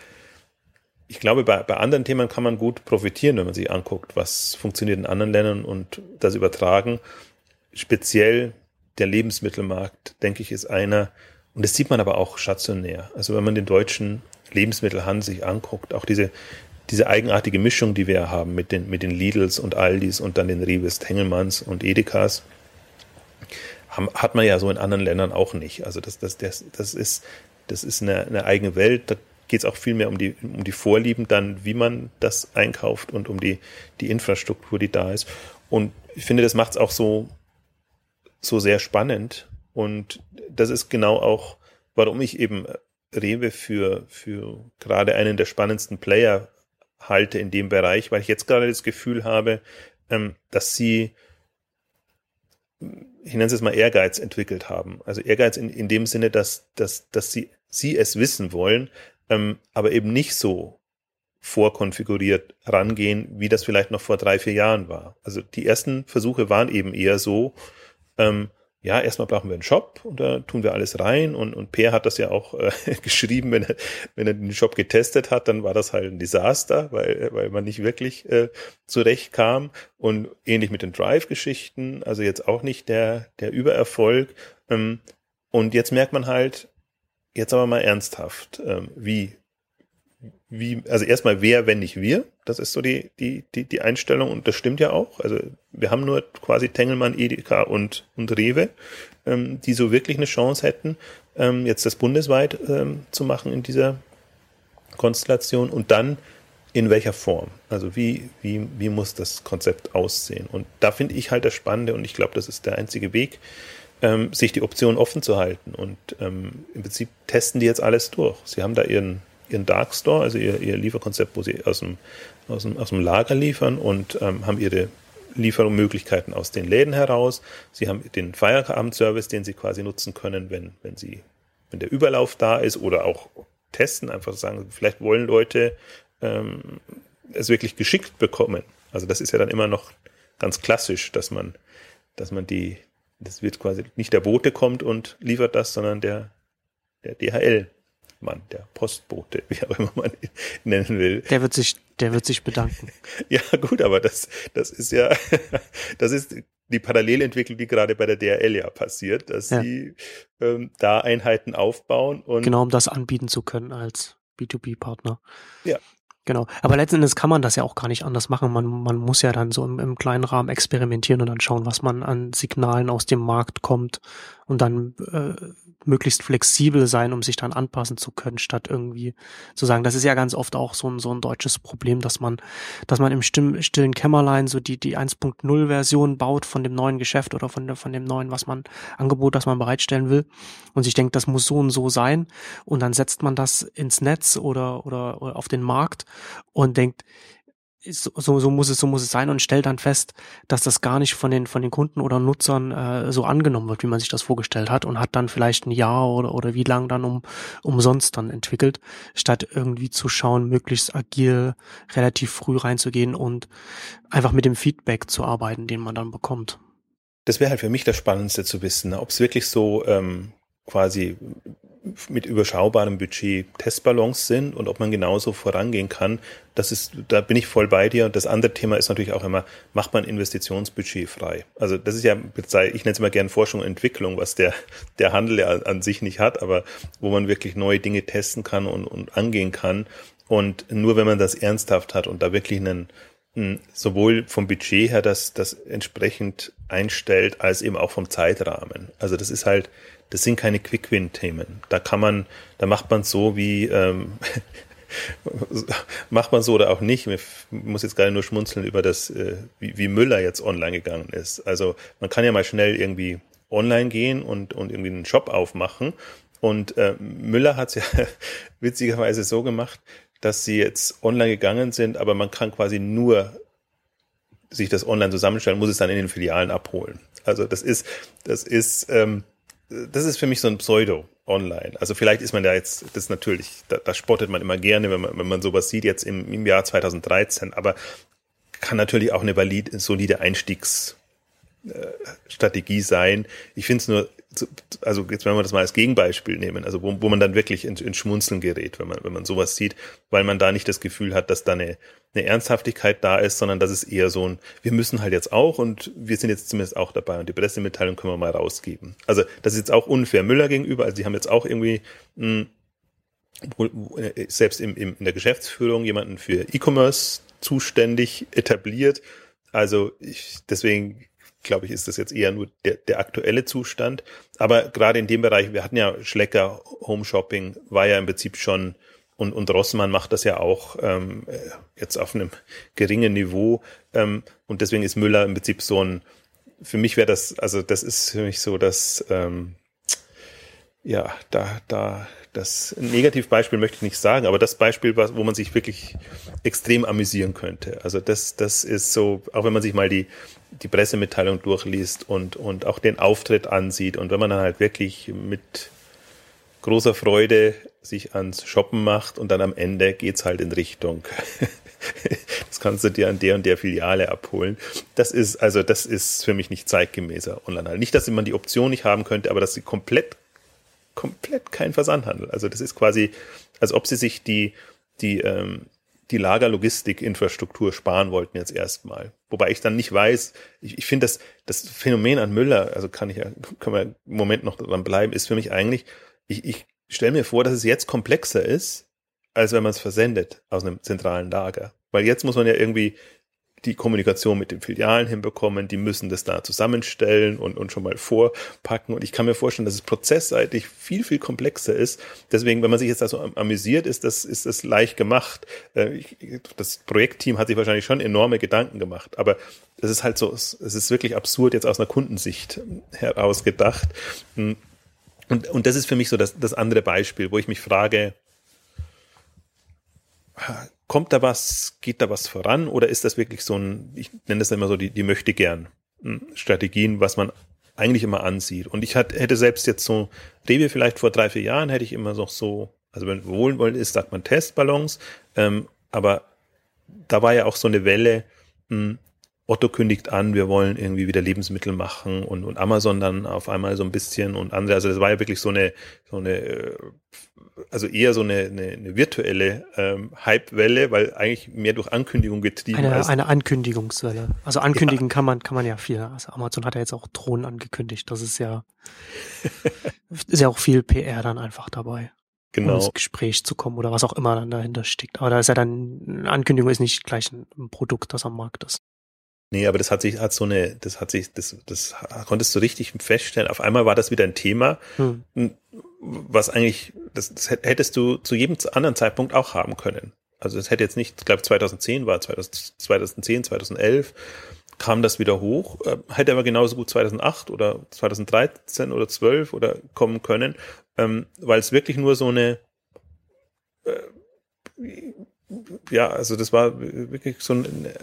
ich glaube, bei, bei anderen Themen kann man gut profitieren, wenn man sich anguckt, was funktioniert in anderen Ländern und das übertragen. Speziell der Lebensmittelmarkt, denke ich, ist einer, und das sieht man aber auch stationär. Also wenn man den deutschen Lebensmittelhandel sich anguckt, auch diese, diese eigenartige Mischung, die wir haben mit den, mit den Lidls und Aldis und dann den Reves, Tengelmanns und Edekas, haben, hat man ja so in anderen Ländern auch nicht. Also das, das, das, das ist, das ist eine, eine eigene Welt. Da geht es auch viel mehr um die, um die Vorlieben dann, wie man das einkauft und um die, die Infrastruktur, die da ist. Und ich finde, das macht es auch so, so sehr spannend. Und das ist genau auch, warum ich eben Rewe für, für gerade einen der spannendsten Player halte in dem Bereich, weil ich jetzt gerade das Gefühl habe, ähm, dass sie, ich nenne es jetzt mal Ehrgeiz entwickelt haben. Also Ehrgeiz in, in dem Sinne, dass, dass, dass sie, sie es wissen wollen, ähm, aber eben nicht so vorkonfiguriert rangehen, wie das vielleicht noch vor drei, vier Jahren war. Also die ersten Versuche waren eben eher so, ähm, ja, erstmal brauchen wir einen Shop und da tun wir alles rein und, und Per hat das ja auch äh, geschrieben, wenn er, wenn er den Shop getestet hat, dann war das halt ein Desaster, weil, weil man nicht wirklich äh, zurechtkam und ähnlich mit den Drive-Geschichten, also jetzt auch nicht der, der Übererfolg ähm, und jetzt merkt man halt, jetzt aber mal ernsthaft, ähm, wie wie, also erstmal wer, wenn nicht wir. Das ist so die, die, die, die Einstellung und das stimmt ja auch. Also wir haben nur quasi Tengelmann, Edeka und, und Rewe, ähm, die so wirklich eine Chance hätten, ähm, jetzt das bundesweit ähm, zu machen in dieser Konstellation und dann in welcher Form? Also wie, wie, wie muss das Konzept aussehen? Und da finde ich halt das Spannende und ich glaube, das ist der einzige Weg, ähm, sich die Option offen zu halten. Und ähm, im Prinzip testen die jetzt alles durch. Sie haben da ihren ihren Dark Store, also ihr, ihr Lieferkonzept, wo sie aus dem, aus dem, aus dem Lager liefern und ähm, haben ihre Liefermöglichkeiten aus den Läden heraus. Sie haben den Feierabendservice, den sie quasi nutzen können, wenn, wenn sie, wenn der Überlauf da ist oder auch testen, einfach sagen, vielleicht wollen Leute ähm, es wirklich geschickt bekommen. Also das ist ja dann immer noch ganz klassisch, dass man, dass man die, das wird quasi nicht der Bote kommt und liefert das, sondern der, der DHL Mann, der Postbote, wie auch immer man ihn nennen will. Der wird sich, der wird sich bedanken. ja, gut, aber das, das ist ja, das ist die Parallelentwicklung, die gerade bei der DRL ja passiert, dass ja. sie ähm, da Einheiten aufbauen und. Genau, um das anbieten zu können als B2B-Partner. Ja. Genau. Aber letzten Endes kann man das ja auch gar nicht anders machen. Man, man muss ja dann so im, im kleinen Rahmen experimentieren und dann schauen, was man an Signalen aus dem Markt kommt und dann äh, möglichst flexibel sein, um sich dann anpassen zu können, statt irgendwie zu sagen, das ist ja ganz oft auch so ein, so ein deutsches Problem, dass man, dass man im stillen Kämmerlein so die, die 1.0 Version baut von dem neuen Geschäft oder von, von dem neuen, was man, Angebot, das man bereitstellen will und sich denkt, das muss so und so sein und dann setzt man das ins Netz oder, oder, oder auf den Markt und denkt, so, so, muss es, so muss es sein und stellt dann fest, dass das gar nicht von den, von den Kunden oder Nutzern äh, so angenommen wird, wie man sich das vorgestellt hat und hat dann vielleicht ein Jahr oder, oder wie lang dann um, umsonst dann entwickelt, statt irgendwie zu schauen, möglichst agil, relativ früh reinzugehen und einfach mit dem Feedback zu arbeiten, den man dann bekommt. Das wäre halt für mich das Spannendste zu wissen, ne? ob es wirklich so ähm, quasi mit überschaubarem Budget Testballons sind und ob man genauso vorangehen kann. Das ist, da bin ich voll bei dir. Und das andere Thema ist natürlich auch immer, macht man Investitionsbudget frei? Also das ist ja, ich nenne es immer gerne Forschung und Entwicklung, was der, der Handel ja an sich nicht hat, aber wo man wirklich neue Dinge testen kann und, und angehen kann. Und nur wenn man das ernsthaft hat und da wirklich einen, sowohl vom Budget her das, das entsprechend einstellt, als eben auch vom Zeitrahmen. Also das ist halt, das sind keine Quick-Win-Themen. Da kann man, da macht man so wie, ähm, macht man so oder auch nicht. Ich muss jetzt gerade nur schmunzeln über das, äh, wie, wie Müller jetzt online gegangen ist. Also man kann ja mal schnell irgendwie online gehen und, und irgendwie einen Shop aufmachen. Und äh, Müller hat es ja witzigerweise so gemacht, dass sie jetzt online gegangen sind, aber man kann quasi nur sich das online zusammenstellen, muss es dann in den Filialen abholen. Also das ist, das ist, ähm, das ist für mich so ein Pseudo online. Also vielleicht ist man da jetzt, das natürlich, da, da spottet man immer gerne, wenn man, wenn man sowas sieht jetzt im, im Jahr 2013, aber kann natürlich auch eine valide, solide Einstiegsstrategie sein. Ich finde es nur also jetzt wenn wir das mal als Gegenbeispiel nehmen, also wo, wo man dann wirklich ins, ins Schmunzeln gerät, wenn man, wenn man sowas sieht, weil man da nicht das Gefühl hat, dass da eine, eine Ernsthaftigkeit da ist, sondern dass es eher so ein, wir müssen halt jetzt auch und wir sind jetzt zumindest auch dabei und die Pressemitteilung können wir mal rausgeben. Also das ist jetzt auch unfair Müller gegenüber, also die haben jetzt auch irgendwie mh, äh, selbst im, im, in der Geschäftsführung jemanden für E-Commerce zuständig etabliert. Also ich, deswegen glaube ich, ist das jetzt eher nur der, der aktuelle Zustand. Aber gerade in dem Bereich, wir hatten ja Schlecker, Home Shopping, war ja im Prinzip schon, und, und Rossmann macht das ja auch ähm, äh, jetzt auf einem geringen Niveau. Ähm, und deswegen ist Müller im Prinzip so ein, für mich wäre das, also das ist für mich so, dass ähm, ja, da, da, das Negativbeispiel möchte ich nicht sagen, aber das Beispiel, wo man sich wirklich extrem amüsieren könnte. Also das, das ist so, auch wenn man sich mal die, die Pressemitteilung durchliest und, und auch den Auftritt ansieht und wenn man dann halt wirklich mit großer Freude sich ans Shoppen macht und dann am Ende geht's halt in Richtung, das kannst du dir an der und der Filiale abholen. Das ist, also das ist für mich nicht zeitgemäßer Onlinehandel. Nicht, dass man die Option nicht haben könnte, aber dass sie komplett komplett kein Versandhandel. Also das ist quasi, als ob sie sich die, die, ähm, die Lagerlogistik-Infrastruktur sparen wollten jetzt erstmal. Wobei ich dann nicht weiß, ich, ich finde das, das Phänomen an Müller, also kann ich ja, können wir im Moment noch dran bleiben, ist für mich eigentlich, ich, ich stelle mir vor, dass es jetzt komplexer ist, als wenn man es versendet aus einem zentralen Lager. Weil jetzt muss man ja irgendwie die Kommunikation mit den Filialen hinbekommen, die müssen das da zusammenstellen und, und schon mal vorpacken. Und ich kann mir vorstellen, dass es prozessseitig viel, viel komplexer ist. Deswegen, wenn man sich jetzt da so amüsiert, ist das, ist das leicht gemacht. Äh, das Projektteam hat sich wahrscheinlich schon enorme Gedanken gemacht, aber es ist halt so, es ist wirklich absurd jetzt aus einer Kundensicht heraus gedacht. Und, und das ist für mich so das, das andere Beispiel, wo ich mich frage, kommt da was, geht da was voran oder ist das wirklich so ein, ich nenne das immer so die, die möchte gern hm, Strategien, was man eigentlich immer ansieht. Und ich hat, hätte selbst jetzt so, Rewe vielleicht vor drei, vier Jahren hätte ich immer noch so, also wenn wohlen wollen ist, sagt man Testballons, ähm, aber da war ja auch so eine Welle, mh, hm, Otto kündigt an, wir wollen irgendwie wieder Lebensmittel machen und, und Amazon dann auf einmal so ein bisschen und andere. Also das war ja wirklich so eine, so eine, äh, also eher so eine, eine, eine virtuelle ähm, Hype-Welle, weil eigentlich mehr durch Ankündigung getrieben eine, als eine Ankündigungswelle. Also ankündigen ja. kann man, kann man ja viel. Also Amazon hat ja jetzt auch Drohnen angekündigt. Das ist ja, ist ja auch viel PR dann einfach dabei. Genau. Um ins Gespräch zu kommen oder was auch immer dann dahinter steckt. Aber da ist ja dann, eine Ankündigung ist nicht gleich ein Produkt, das am Markt ist. Nee, aber das hat sich, hat so eine, das hat sich, das, das konntest du richtig feststellen. Auf einmal war das wieder ein Thema, hm. was eigentlich, das, das hättest du zu jedem anderen Zeitpunkt auch haben können. Also es hätte jetzt nicht, ich glaube 2010 war, 2010, 2011 kam das wieder hoch, äh, hätte aber genauso gut 2008 oder 2013 oder 12 oder kommen können, ähm, weil es wirklich nur so eine äh, ja, also das war wirklich so eine,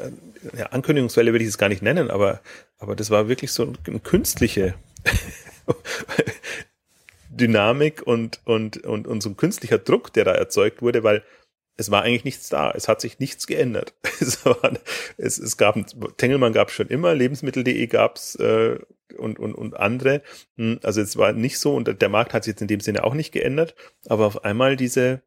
Ankündigungswelle, würde ich es gar nicht nennen, aber, aber das war wirklich so eine künstliche Dynamik und, und, und, und so ein künstlicher Druck, der da erzeugt wurde, weil es war eigentlich nichts da. Es hat sich nichts geändert. Es, war, es, es gab, Tengelmann gab es schon immer, Lebensmittel.de gab es äh, und, und, und andere. Hm, also es war nicht so und der Markt hat sich jetzt in dem Sinne auch nicht geändert. Aber auf einmal diese,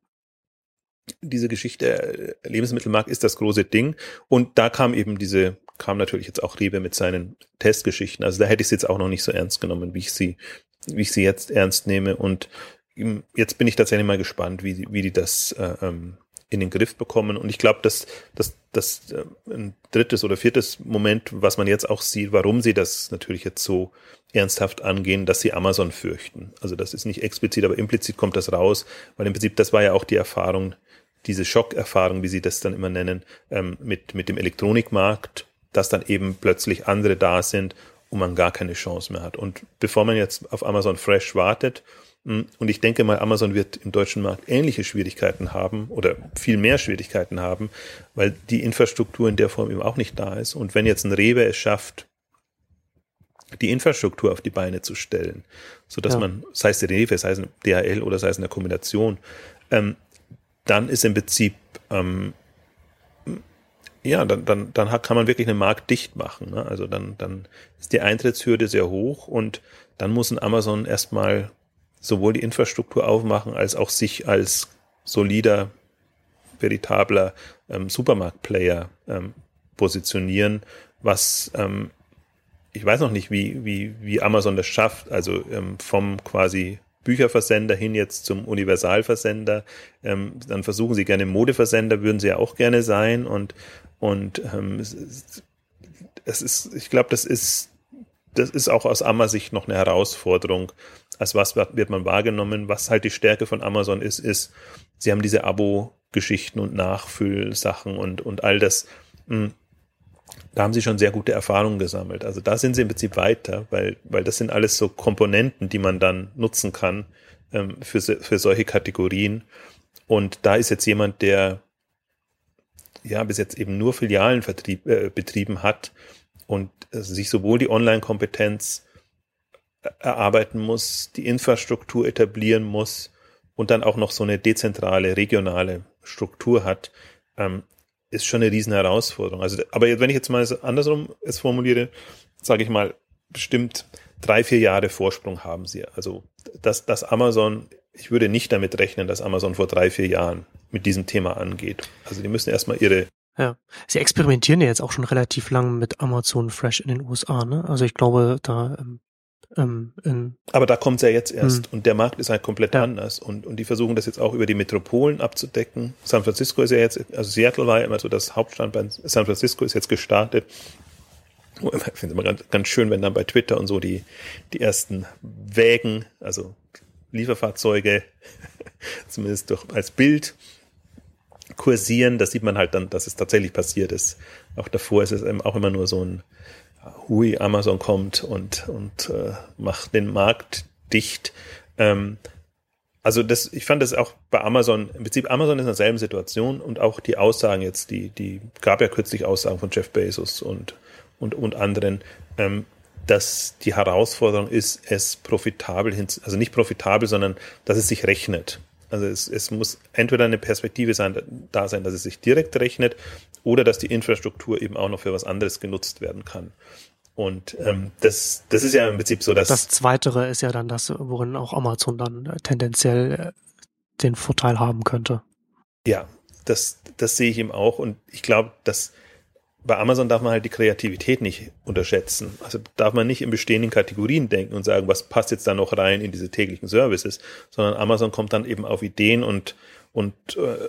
diese Geschichte, äh, Lebensmittelmarkt ist das große Ding. Und da kam eben diese, kam natürlich jetzt auch Rewe mit seinen Testgeschichten. Also da hätte ich es jetzt auch noch nicht so ernst genommen, wie ich sie, wie ich sie jetzt ernst nehme. Und jetzt bin ich tatsächlich mal gespannt, wie, wie die das äh, ähm, in den Griff bekommen. Und ich glaube, dass dass das äh, ein drittes oder viertes Moment, was man jetzt auch sieht, warum sie das natürlich jetzt so ernsthaft angehen, dass sie Amazon fürchten. Also das ist nicht explizit, aber implizit kommt das raus, weil im Prinzip das war ja auch die Erfahrung, diese Schockerfahrung, wie sie das dann immer nennen, ähm, mit, mit dem Elektronikmarkt, dass dann eben plötzlich andere da sind und man gar keine Chance mehr hat. Und bevor man jetzt auf Amazon Fresh wartet, hm, und ich denke mal, Amazon wird im deutschen Markt ähnliche Schwierigkeiten haben oder viel mehr Schwierigkeiten haben, weil die Infrastruktur in der Form eben auch nicht da ist. Und wenn jetzt ein Rewe es schafft, die Infrastruktur auf die Beine zu stellen, so dass ja. man, sei es die Rewe, sei es eine DHL oder sei es eine Kombination, ähm, dann ist im Prinzip ähm, ja, dann, dann, dann kann man wirklich einen Markt dicht machen. Ne? Also dann, dann ist die Eintrittshürde sehr hoch und dann muss ein Amazon erstmal sowohl die Infrastruktur aufmachen, als auch sich als solider, veritabler ähm, Supermarktplayer ähm, positionieren, was ähm, ich weiß noch nicht, wie, wie, wie Amazon das schafft, also ähm, vom quasi Bücherversender hin jetzt zum Universalversender. Ähm, dann versuchen sie gerne Modeversender, würden sie ja auch gerne sein. Und, und ähm, es, ist, ich glaube, das ist, das ist auch aus Amazon-Sicht noch eine Herausforderung. Als was wird man wahrgenommen? Was halt die Stärke von Amazon ist, ist, sie haben diese Abo-Geschichten und Nachfüllsachen und, und all das. Mh, hm, da haben sie schon sehr gute Erfahrungen gesammelt. Also da sind sie im Prinzip weiter, weil, weil das sind alles so Komponenten, die man dann nutzen kann ähm, für, für solche Kategorien. Und da ist jetzt jemand, der ja bis jetzt eben nur Filialen vertrieb, äh, betrieben hat und äh, sich sowohl die Online-Kompetenz erarbeiten muss, die Infrastruktur etablieren muss und dann auch noch so eine dezentrale, regionale Struktur hat, ähm, ist schon eine riesen Herausforderung. Also, aber wenn ich jetzt mal andersrum es formuliere, sage ich mal, bestimmt drei, vier Jahre Vorsprung haben sie. Also, dass, dass Amazon, ich würde nicht damit rechnen, dass Amazon vor drei, vier Jahren mit diesem Thema angeht. Also, die müssen erstmal ihre ja, sie experimentieren ja jetzt auch schon relativ lang mit Amazon Fresh in den USA, ne? Also ich glaube, da ähm, ähm, Aber da kommt es ja jetzt erst hm. und der Markt ist halt komplett ja. anders und, und die versuchen das jetzt auch über die Metropolen abzudecken. San Francisco ist ja jetzt, also Seattle war ja immer so das Hauptstandbein, San Francisco ist jetzt gestartet. Ich finde es immer ganz, ganz schön, wenn dann bei Twitter und so die, die ersten Wägen, also Lieferfahrzeuge, zumindest durch, als Bild kursieren. Das sieht man halt dann, dass es tatsächlich passiert ist. Auch davor ist es eben auch immer nur so ein hui, Amazon kommt und, und äh, macht den Markt dicht. Ähm, also das, ich fand das auch bei Amazon, im Prinzip Amazon ist in derselben Situation und auch die Aussagen jetzt, die, die gab ja kürzlich Aussagen von Jeff Bezos und, und, und anderen, ähm, dass die Herausforderung ist, es profitabel hin, also nicht profitabel, sondern dass es sich rechnet. Also es, es muss entweder eine Perspektive sein, da sein, dass es sich direkt rechnet oder dass die Infrastruktur eben auch noch für was anderes genutzt werden kann. Und ähm, das, das ist ja im Prinzip so, dass. Das Zweitere ist ja dann das, worin auch Amazon dann äh, tendenziell äh, den Vorteil haben könnte. Ja, das, das sehe ich eben auch. Und ich glaube, dass bei Amazon darf man halt die Kreativität nicht unterschätzen. Also darf man nicht in bestehenden Kategorien denken und sagen, was passt jetzt da noch rein in diese täglichen Services, sondern Amazon kommt dann eben auf Ideen und, und äh,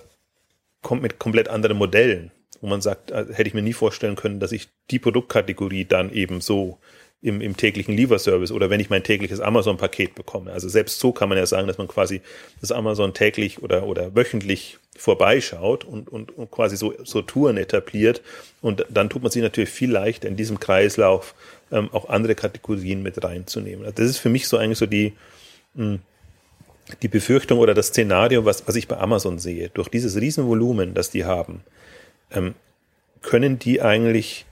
kommt mit komplett anderen Modellen wo man sagt, äh, hätte ich mir nie vorstellen können, dass ich die Produktkategorie dann eben so im, im täglichen Lieferservice oder wenn ich mein tägliches Amazon-Paket bekomme. Also selbst so kann man ja sagen, dass man quasi das Amazon täglich oder, oder wöchentlich vorbeischaut und, und, und quasi so, so Touren etabliert. Und dann tut man sich natürlich viel leichter in diesem Kreislauf ähm, auch andere Kategorien mit reinzunehmen. Also das ist für mich so eigentlich so die, mh, hm, die Befürchtung oder das Szenario, was, was ich bei Amazon sehe. Durch dieses Riesenvolumen, das die haben, ähm, können die eigentlich,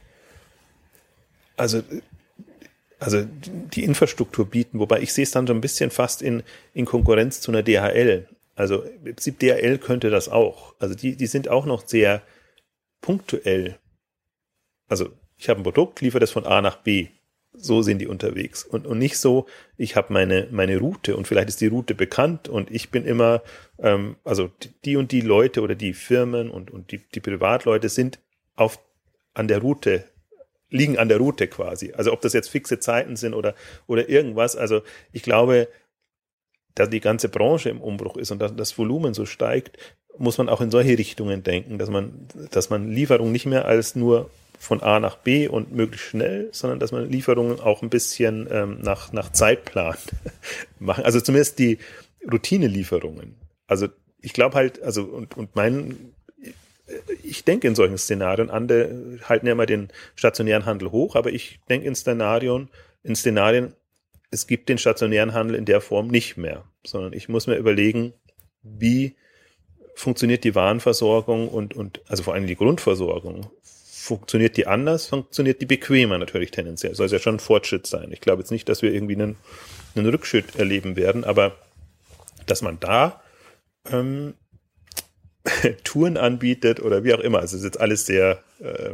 also, also die Infrastruktur bieten, wobei ich sehe es dann so ein bisschen fast in, in Konkurrenz zu einer DHL. Also im Prinzip DHL könnte das auch. Also die, die sind auch noch sehr punktuell. Also ich habe ein Produkt, liefere das von A nach B so sind die unterwegs und, und nicht so, ich habe meine, meine Route und vielleicht ist die Route bekannt und ich bin immer, ähm, also die und die Leute oder die Firmen und, und die, die Privatleute sind auf, an der Route, liegen an der Route quasi. Also ob das jetzt fixe Zeiten sind oder, oder irgendwas. Also ich glaube, da die ganze Branche im Umbruch ist und dass das Volumen so steigt, muss man auch in solche Richtungen denken, dass man, dass man Lieferung nicht mehr als nur von A nach B und möglichst schnell, sondern dass man Lieferungen auch ein bisschen ähm, nach, nach Zeitplan machen. Also zumindest die Routinelieferungen. Also ich glaube halt, also und, und mein, ich denke in solchen Szenarien, andere halten ja immer den stationären Handel hoch, aber ich denke in Szenarien, in Szenarien, es gibt den stationären Handel in der Form nicht mehr, sondern ich muss mir überlegen, wie funktioniert die Warenversorgung und, und also vor allem die Grundversorgung funktioniert die anders, funktioniert die bequemer natürlich tendenziell. Soll es ja schon ein Fortschritt sein. Ich glaube jetzt nicht, dass wir irgendwie einen, einen Rückschritt erleben werden, aber dass man da ähm, Touren anbietet oder wie auch immer. Also es ist jetzt alles sehr, äh,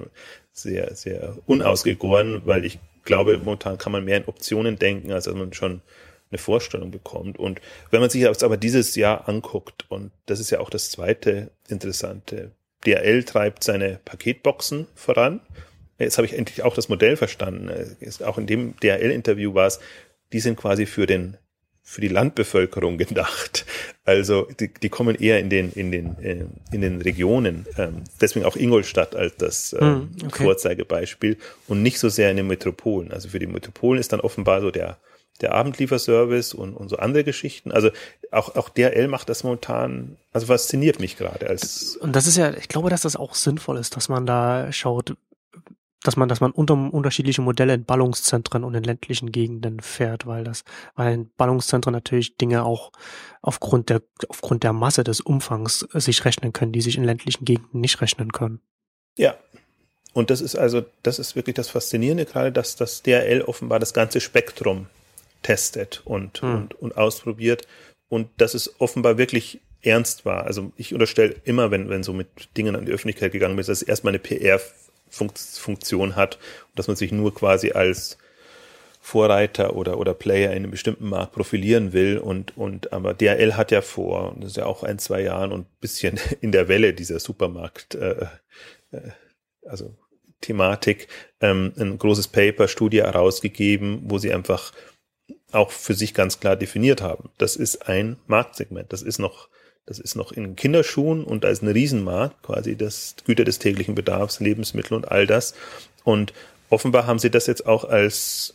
sehr, sehr unausgegoren, weil ich glaube, momentan kann man mehr in Optionen denken, als dass man schon eine Vorstellung bekommt. Und wenn man sich jetzt aber dieses Jahr anguckt, und das ist ja auch das zweite Interessante, DRL treibt seine Paketboxen voran. Jetzt habe ich endlich auch das Modell verstanden. Auch in dem DRL-Interview war es, die sind quasi für den für die Landbevölkerung gedacht. Also die, die kommen eher in den in den äh, in den Regionen. Ähm, deswegen auch Ingolstadt als das äh, mm, okay. Vorzeigebeispiel und nicht so sehr in den Metropolen. Also für die Metropolen ist dann offenbar so der der Abendlieferservice und, und so andere Geschichten. Also auch, auch DRL macht das momentan, also fasziniert mich gerade als. Und das ist ja, ich glaube, dass das auch sinnvoll ist, dass man da schaut, dass man, dass man unter unterschiedliche Modelle in Ballungszentren und in ländlichen Gegenden fährt, weil das, weil in Ballungszentren natürlich Dinge auch aufgrund der, aufgrund der Masse des Umfangs sich rechnen können, die sich in ländlichen Gegenden nicht rechnen können. Ja. Und das ist also, das ist wirklich das Faszinierende gerade, dass das DRL offenbar das ganze Spektrum testet und, hm. und, und ausprobiert und dass es offenbar wirklich ernst war. Also ich unterstelle immer, wenn, wenn so mit Dingen an die Öffentlichkeit gegangen ist, dass es erstmal eine PR-Funktion hat und dass man sich nur quasi als Vorreiter oder, oder Player in einem bestimmten Markt profilieren will und, und, aber DHL hat ja vor, das ist ja auch ein, zwei Jahren und bisschen in der Welle dieser Supermarkt, äh, äh, also Thematik, ähm, ein großes Paper, Studie herausgegeben, wo sie einfach auch für sich ganz klar definiert haben. Das ist ein Marktsegment. Das ist noch, das ist noch in Kinderschuhen und da ist ein Riesenmarkt, quasi das Güter des täglichen Bedarfs, Lebensmittel und all das. Und offenbar haben sie das jetzt auch als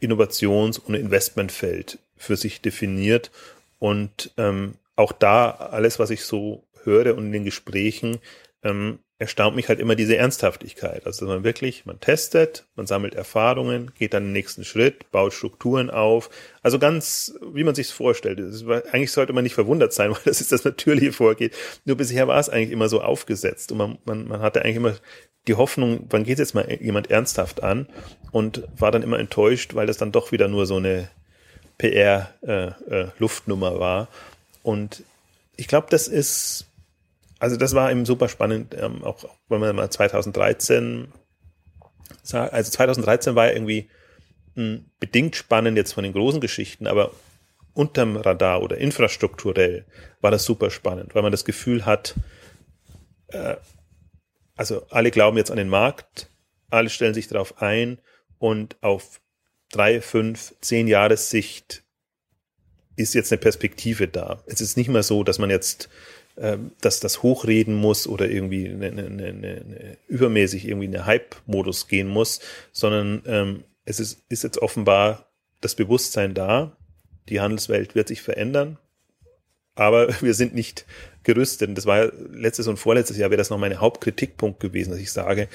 Innovations- und Investmentfeld für sich definiert. Und ähm, auch da alles, was ich so höre und in den Gesprächen, ähm, erstaunt mich halt immer diese Ernsthaftigkeit. Also man wirklich, man testet, man sammelt Erfahrungen, geht dann den nächsten Schritt, baut Strukturen auf. Also ganz, wie man sich es vorstellt. Eigentlich sollte man nicht verwundert sein, weil das ist das natürliche Vorgehen. Nur bisher war es eigentlich immer so aufgesetzt und man, man, man hatte eigentlich immer die Hoffnung, wann geht jetzt mal jemand ernsthaft an und war dann immer enttäuscht, weil das dann doch wieder nur so eine PR-Luftnummer äh, äh, war. Und ich glaube, das ist also das war eben super spannend, ähm, auch, wenn man mal 2013 sagt, also 2013 war irgendwie mh, hm, bedingt spannend jetzt von den großen Geschichten, aber unterm Radar oder infrastrukturell war das super spannend, weil man das Gefühl hat, äh, also alle glauben jetzt an den Markt, alle stellen sich darauf ein und auf drei, fünf, zehn Jahressicht ist jetzt eine Perspektive da. Es ist nicht mehr so, dass man jetzt dass das hochreden muss oder irgendwie eine, eine, eine, eine übermäßig irgendwie eine Hype-Modus gehen muss, sondern ähm, es ist, ist jetzt offenbar das Bewusstsein da, die Handelswelt wird sich verändern, aber wir sind nicht gerüstet. Und das war letztes und vorletztes Jahr wäre das noch mein Hauptkritikpunkt gewesen, dass ich sage,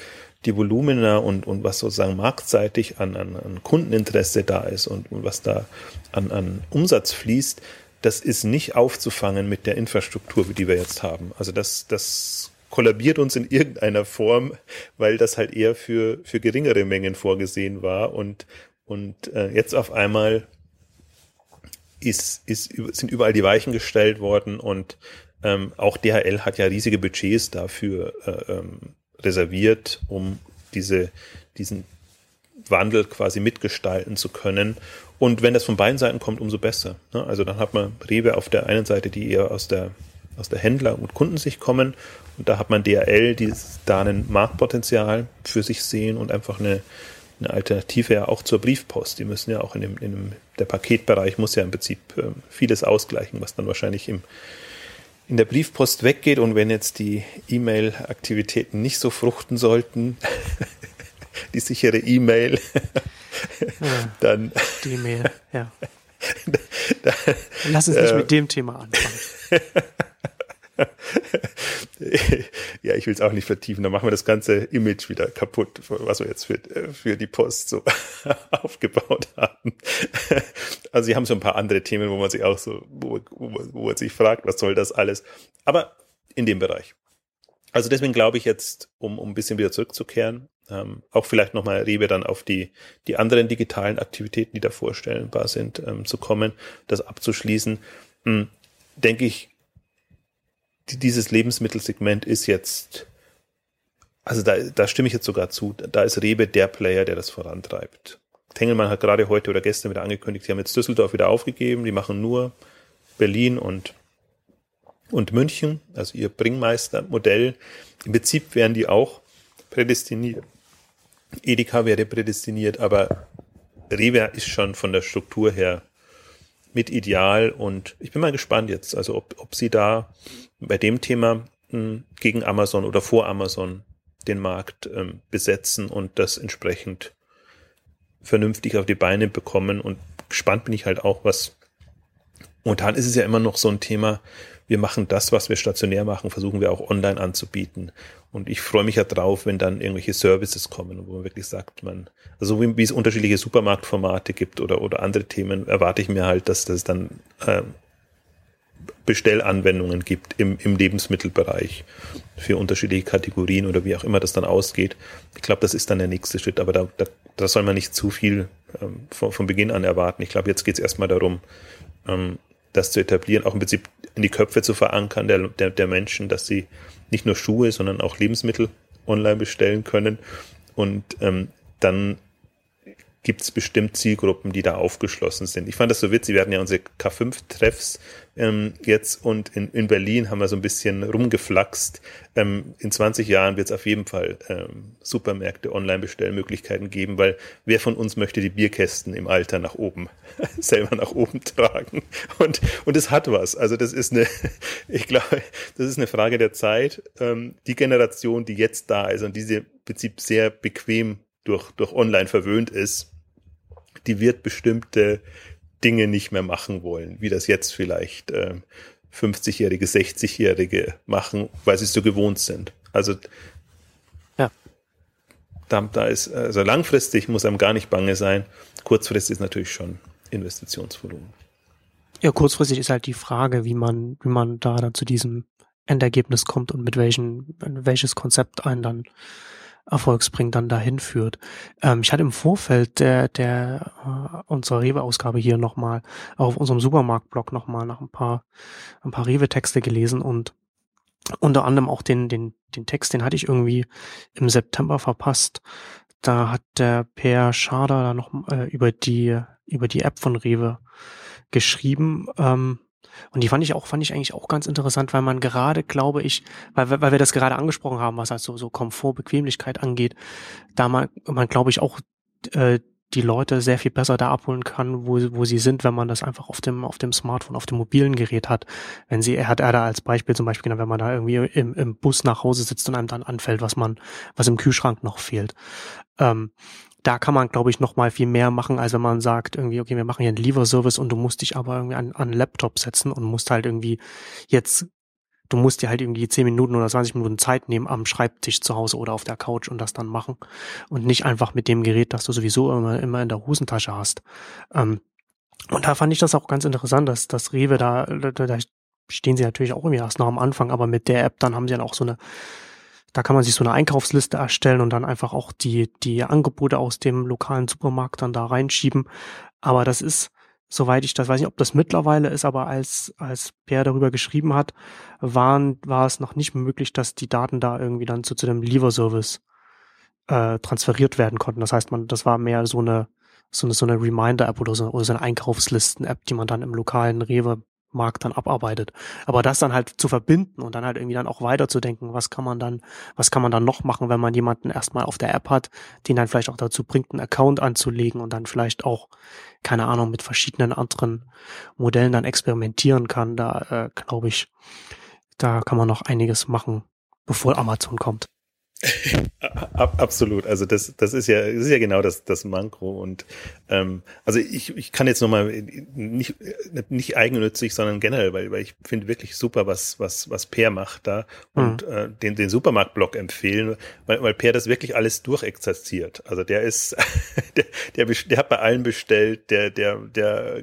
die Volumina und, und was sozusagen marktseitig an, an, an Kundeninteresse da ist und, und was da an, an Umsatz fließt, das ist nicht aufzufangen mit der Infrastruktur, die wir jetzt haben. Also das, das kollabiert uns in irgendeiner Form, weil das halt eher für, für geringere Mengen vorgesehen war und, und äh, jetzt auf einmal ist, ist, sind überall die Weichen gestellt worden und ähm, auch DHL hat ja riesige Budgets dafür äh, ähm, reserviert, um diese, diesen Wandel quasi mitgestalten zu können. Und wenn das von beiden Seiten kommt, umso besser. Ne? Also dann hat man Rewe auf der einen Seite, die eher aus der, aus der Händler- und Kundensicht kommen. Und da hat man DHL, die da ein Marktpotenzial für sich sehen und einfach eine, eine Alternative ja auch zur Briefpost. Die müssen ja auch in dem, in dem der Paketbereich muss ja im Prinzip ähm, vieles ausgleichen, was dann wahrscheinlich im, in der Briefpost weggeht. Und wenn jetzt die E-Mail-Aktivitäten nicht so fruchten sollten, die sichere E-Mail, ja, dann. Die Mail, ja. Da, Lass uns nicht äh, mit dem Thema anfangen. ja, ich will es auch nicht vertiefen, dann machen wir das ganze Image wieder kaputt, was wir jetzt für, für die Post so aufgebaut haben. Also sie haben so ein paar andere Themen, wo man sich auch so, wo, wo, wo man sich fragt, was soll das alles? Aber in dem Bereich. also deswegen glaube ich jetzt, um, um ein bisschen wieder zurückzukehren, ähm, auch vielleicht nochmal Rewe dann auf die, die anderen digitalen Aktivitäten, die da vorstellbar sind, ähm, zu kommen, das abzuschließen, hm, denke ich, die, dieses Lebensmittelsegment ist jetzt, also da, da stimme ich jetzt sogar zu, da ist Rewe der Player, der das vorantreibt. Tengelmann hat gerade heute oder gestern wieder angekündigt, sie haben jetzt Düsseldorf wieder aufgegeben, die machen nur Berlin und und München, also ihr Bringmeister-Modell. Im Prinzip wären die auch prädestiniert. Edeka wäre prädestiniert, aber Rewe ist schon von der Struktur her mit ideal und ich bin mal gespannt jetzt, also ob, ob sie da bei dem Thema mh, hm, gegen Amazon oder vor Amazon den Markt ähm, besetzen und das entsprechend vernünftig auf die Beine bekommen. Und gespannt bin ich halt auch, was momentan ist es ja immer noch so ein Thema, wir machen das, was wir stationär machen, versuchen wir auch online anzubieten. Und ich freue mich ja drauf, wenn dann irgendwelche Services kommen, wo man wirklich sagt, man, also wie, wie es unterschiedliche Supermarktformate gibt oder, oder andere Themen, erwarte ich mir halt, dass das dann äh, Bestellanwendungen gibt im, im Lebensmittelbereich für unterschiedliche Kategorien oder wie auch immer das dann ausgeht. Ich glaube, das ist dann der nächste Schritt, aber da, da, da soll man nicht zu viel ähm, von, von Beginn an erwarten. Ich glaube, jetzt geht es erstmal darum, ähm, das zu etablieren, auch im Prinzip in die Köpfe zu verankern der, der, der Menschen, dass sie nicht nur Schuhe, sondern auch Lebensmittel online bestellen können. Und ähm, dann gibt es bestimmt Zielgruppen, die da aufgeschlossen sind. Ich fand das so witzig, wir hatten ja unsere K5-Treffs ähm, jetzt und in, in Berlin haben wir so ein bisschen rumgeflaxt. Ähm, in 20 Jahren wird es auf jeden Fall ähm, Supermärkte, Online-Bestellmöglichkeiten geben, weil wer von uns möchte die Bierkästen im Alter nach oben, selber nach oben tragen? Und, und es hat was. Also das ist eine, ich glaube, das ist eine Frage der Zeit. Ähm, die Generation, die jetzt da ist und diese Prinzip sehr bequem durch, durch online verwöhnt ist, die wird bestimmte Dinge nicht mehr machen wollen, wie das jetzt vielleicht äh, 50-Jährige, 60-Jährige machen, weil sie es so gewohnt sind. Also ja. da, da ist, also langfristig muss einem gar nicht bange sein. Kurzfristig ist natürlich schon Investitionsvolumen. Ja, kurzfristig ist halt die Frage, wie man, wie man da dann zu diesem Endergebnis kommt und mit welchen, welches Konzept einen dann Erfolgsbring dann dahin führt. Ähm, ich hatte im Vorfeld der, der äh, unserer Rewe-Ausgabe hier nochmal, auf unserem Supermarkt-Blog nochmal nach ein paar, ein paar Rewe-Texte gelesen und unter anderem auch den, den, den Text, den hatte ich irgendwie im September verpasst. Da hat der Per Schader da noch äh, über die, über die App von Rewe geschrieben. Ähm, und die fand ich auch, fand ich eigentlich auch ganz interessant, weil man gerade, glaube ich, weil, weil wir das gerade angesprochen haben, was halt so, so Komfort, Bequemlichkeit angeht, da man, man glaube ich auch äh, die Leute sehr viel besser da abholen kann, wo, wo sie sind, wenn man das einfach auf dem, auf dem Smartphone, auf dem mobilen Gerät hat. Wenn sie, er hat er da als Beispiel zum Beispiel, wenn man da irgendwie im, im Bus nach Hause sitzt und einem dann anfällt, was man, was im Kühlschrank noch fehlt. Ähm, da kann man, glaube ich, noch mal viel mehr machen, als wenn man sagt, irgendwie, okay, wir machen hier einen Lieferservice und du musst dich aber irgendwie an, an einen Laptop setzen und musst halt irgendwie jetzt, du musst dir halt irgendwie 10 Minuten oder 20 Minuten Zeit nehmen am Schreibtisch zu Hause oder auf der Couch und das dann machen und nicht einfach mit dem Gerät, das du sowieso immer, immer in der Hosentasche hast. Ähm, und da fand ich das auch ganz interessant, dass das Rewe da, da, da stehen sie natürlich auch irgendwie erst noch am Anfang, aber mit der App dann haben sie dann auch so eine da kann man sich so eine Einkaufsliste erstellen und dann einfach auch die, die Angebote aus dem lokalen Supermarkt dann da reinschieben. Aber das ist, soweit ich das weiß nicht, ob das mittlerweile ist, aber als, als Per darüber geschrieben hat, waren, war es noch nicht möglich, dass die Daten da irgendwie dann zu, zu dem Lieferservice äh, transferiert werden konnten. Das heißt, man, das war mehr so eine, so eine, so eine Reminder-App oder so, oder so eine Einkaufslisten-App, die man dann im lokalen Rewe Markt dann abarbeitet. Aber das dann halt zu verbinden und dann halt irgendwie dann auch weiterzudenken, was kann man dann, was kann man dann noch machen, wenn man jemanden erstmal auf der App hat, den dann vielleicht auch dazu bringt, einen Account anzulegen und dann vielleicht auch, keine Ahnung, mit verschiedenen anderen Modellen dann experimentieren kann. Da äh, glaube ich, da kann man noch einiges machen, bevor Amazon kommt. Absolut. Also das, das ist ja, das ist ja genau das, das Manko. Und ähm, also ich, ich kann jetzt nochmal nicht, nicht eigennützig, sondern generell, weil, weil ich finde wirklich super, was, was, was Peer macht da und mhm. äh, den, den Supermarktblock empfehlen, weil, weil Peer das wirklich alles durchexerziert. Also der ist, der, der, der hat bei allen bestellt, der, der, der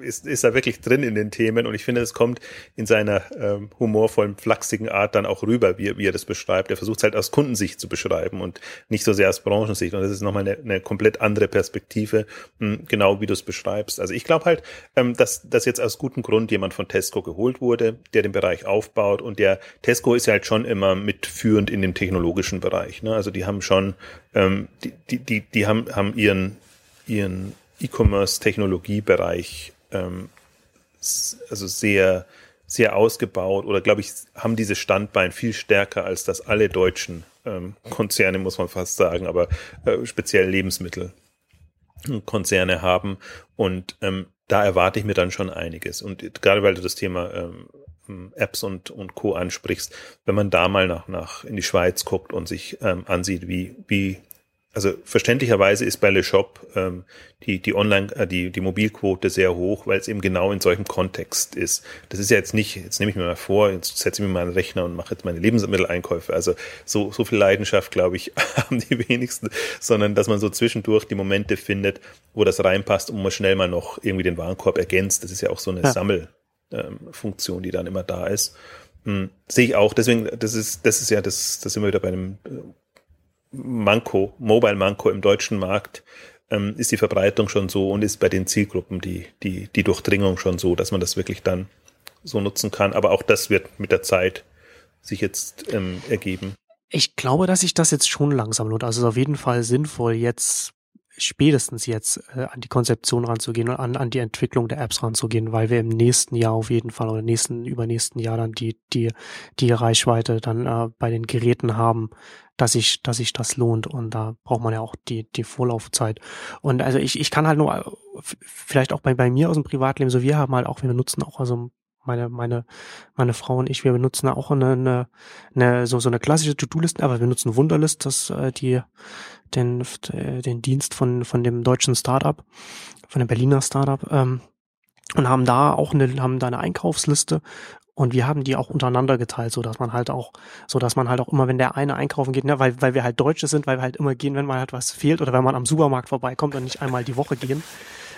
ist, ist da wirklich drin in den Themen und ich finde, es kommt in seiner ähm, humorvollen, flachsigen Art dann auch rüber, wie, wie er das beschreibt. Er versucht es halt aus Kunden Kundensicht zu beschreiben und nicht so sehr aus Branchensicht. Und das ist nochmal eine, eine komplett andere Perspektive, genau wie du es beschreibst. Also ich glaube halt, ähm, dass, dass jetzt aus gutem Grund jemand von Tesco geholt wurde, der den Bereich aufbaut und der Tesco ist ja halt schon immer mitführend in dem technologischen Bereich. Ne? Also die haben schon, ähm, die, die, die, die haben, haben ihren, ihren E-Commerce-Technologiebereich ähm, also sehr sehr ausgebaut oder glaube ich, haben dieses Standbein viel stärker als das alle deutschen ähm, Konzerne, muss man fast sagen, aber äh, speziell Lebensmittelkonzerne haben. Und ähm, da erwarte ich mir dann schon einiges. Und gerade weil du das Thema ähm, Apps und, und Co. ansprichst, wenn man da mal nach, nach in die Schweiz guckt und sich ähm, ansieht, wie, wie also verständlicherweise ist bei Le Shop ähm, die, die Online, äh, die, die Mobilquote sehr hoch, weil es eben genau in solchem Kontext ist. Das ist ja jetzt nicht, jetzt nehme ich mir mal vor, jetzt setze ich mir meinen Rechner und mache jetzt meine Lebensmitteleinkäufe. Also so, so viel Leidenschaft, glaube ich, haben die wenigsten, sondern dass man so zwischendurch die Momente findet, wo das reinpasst und man schnell mal noch irgendwie den Warenkorb ergänzt. Das ist ja auch so eine ja. Sammelfunktion, ähm, die dann immer da ist. Hm, sehe ich auch. Deswegen, das ist, das ist ja das, das sind wir wieder bei einem äh, Manko, Mobile Manko im deutschen Markt, ähm, ist die Verbreitung schon so und ist bei den Zielgruppen die, die, die Durchdringung schon so, dass man das wirklich dann so nutzen kann. Aber auch das wird mit der Zeit sich jetzt ähm, ergeben. Ich glaube, dass sich das jetzt schon langsam lohnt. Also es ist auf jeden Fall sinnvoll, jetzt spätestens jetzt äh, an die Konzeption ranzugehen und an, an die Entwicklung der Apps ranzugehen, weil wir im nächsten Jahr auf jeden Fall oder nächsten, übernächsten Jahr dann die, die, die Reichweite dann äh, bei den Geräten haben, dass sich, dass sich das lohnt. Und da braucht man ja auch die, die Vorlaufzeit. Und also ich, ich kann halt nur, äh, vielleicht auch bei, bei mir aus dem Privatleben, so wir haben halt auch, wir benutzen auch also meine, meine, meine Frau und ich, wir benutzen auch eine, eine, eine so, so eine klassische To-Do-Liste, aber wir nutzen Wunderlist, das, äh, die, den, äh, den Dienst von, von dem deutschen Startup, von dem Berliner Startup, ähm, und haben da auch eine, haben da eine Einkaufsliste und wir haben die auch untereinander geteilt, so dass man halt auch, so dass man halt auch immer, wenn der eine einkaufen geht, ne, weil, weil wir halt Deutsche sind, weil wir halt immer gehen, wenn mal halt was fehlt oder wenn man am Supermarkt vorbeikommt und nicht einmal die Woche gehen,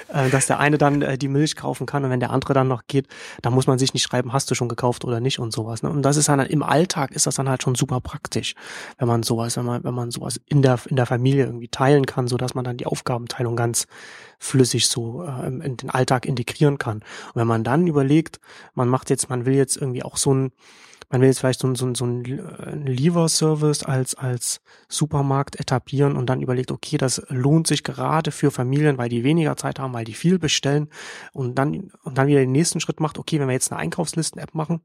äh, dass der eine dann äh, die Milch kaufen kann und wenn der andere dann noch geht, dann muss man sich nicht schreiben, hast du schon gekauft oder nicht und sowas. Ne? Und das ist dann im Alltag ist das dann halt schon super praktisch, wenn man sowas, wenn man, wenn man sowas in der, in der Familie irgendwie teilen kann, so dass man dann die Aufgabenteilung ganz flüssig so äh, in den Alltag integrieren kann. Und wenn man dann überlegt, man macht jetzt, man will jetzt irgendwie auch so ein man will jetzt vielleicht so, so, so ein äh, Lieferservice als, als Supermarkt etablieren und dann überlegt, okay, das lohnt sich gerade für Familien, weil die weniger Zeit haben, weil die viel bestellen und dann, und dann wieder den nächsten Schritt macht, okay, wenn wir jetzt eine Einkaufslisten-App machen,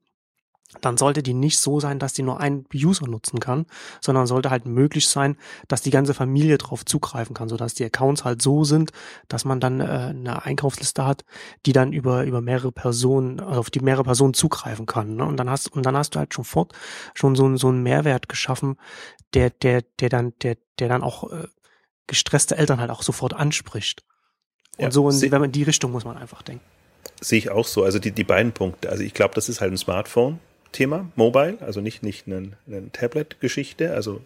dann sollte die nicht so sein, dass die nur ein User nutzen kann, sondern sollte halt möglich sein, dass die ganze Familie drauf zugreifen kann, sodass die Accounts halt so sind, dass man dann äh, eine Einkaufsliste hat, die dann über über mehrere Personen, also auf die mehrere Personen zugreifen kann. Ne? Und dann hast und dann hast du halt schon fort schon so, so einen Mehrwert geschaffen, der der der dann der der dann auch äh, gestresste Eltern halt auch sofort anspricht. Und ja, so, in, wenn man in die Richtung muss man einfach denken. Sehe ich auch so. Also die, die beiden Punkte. Also ich glaube, das ist halt ein Smartphone Thema, Mobile, also nicht, nicht eine, eine Tablet-Geschichte. Also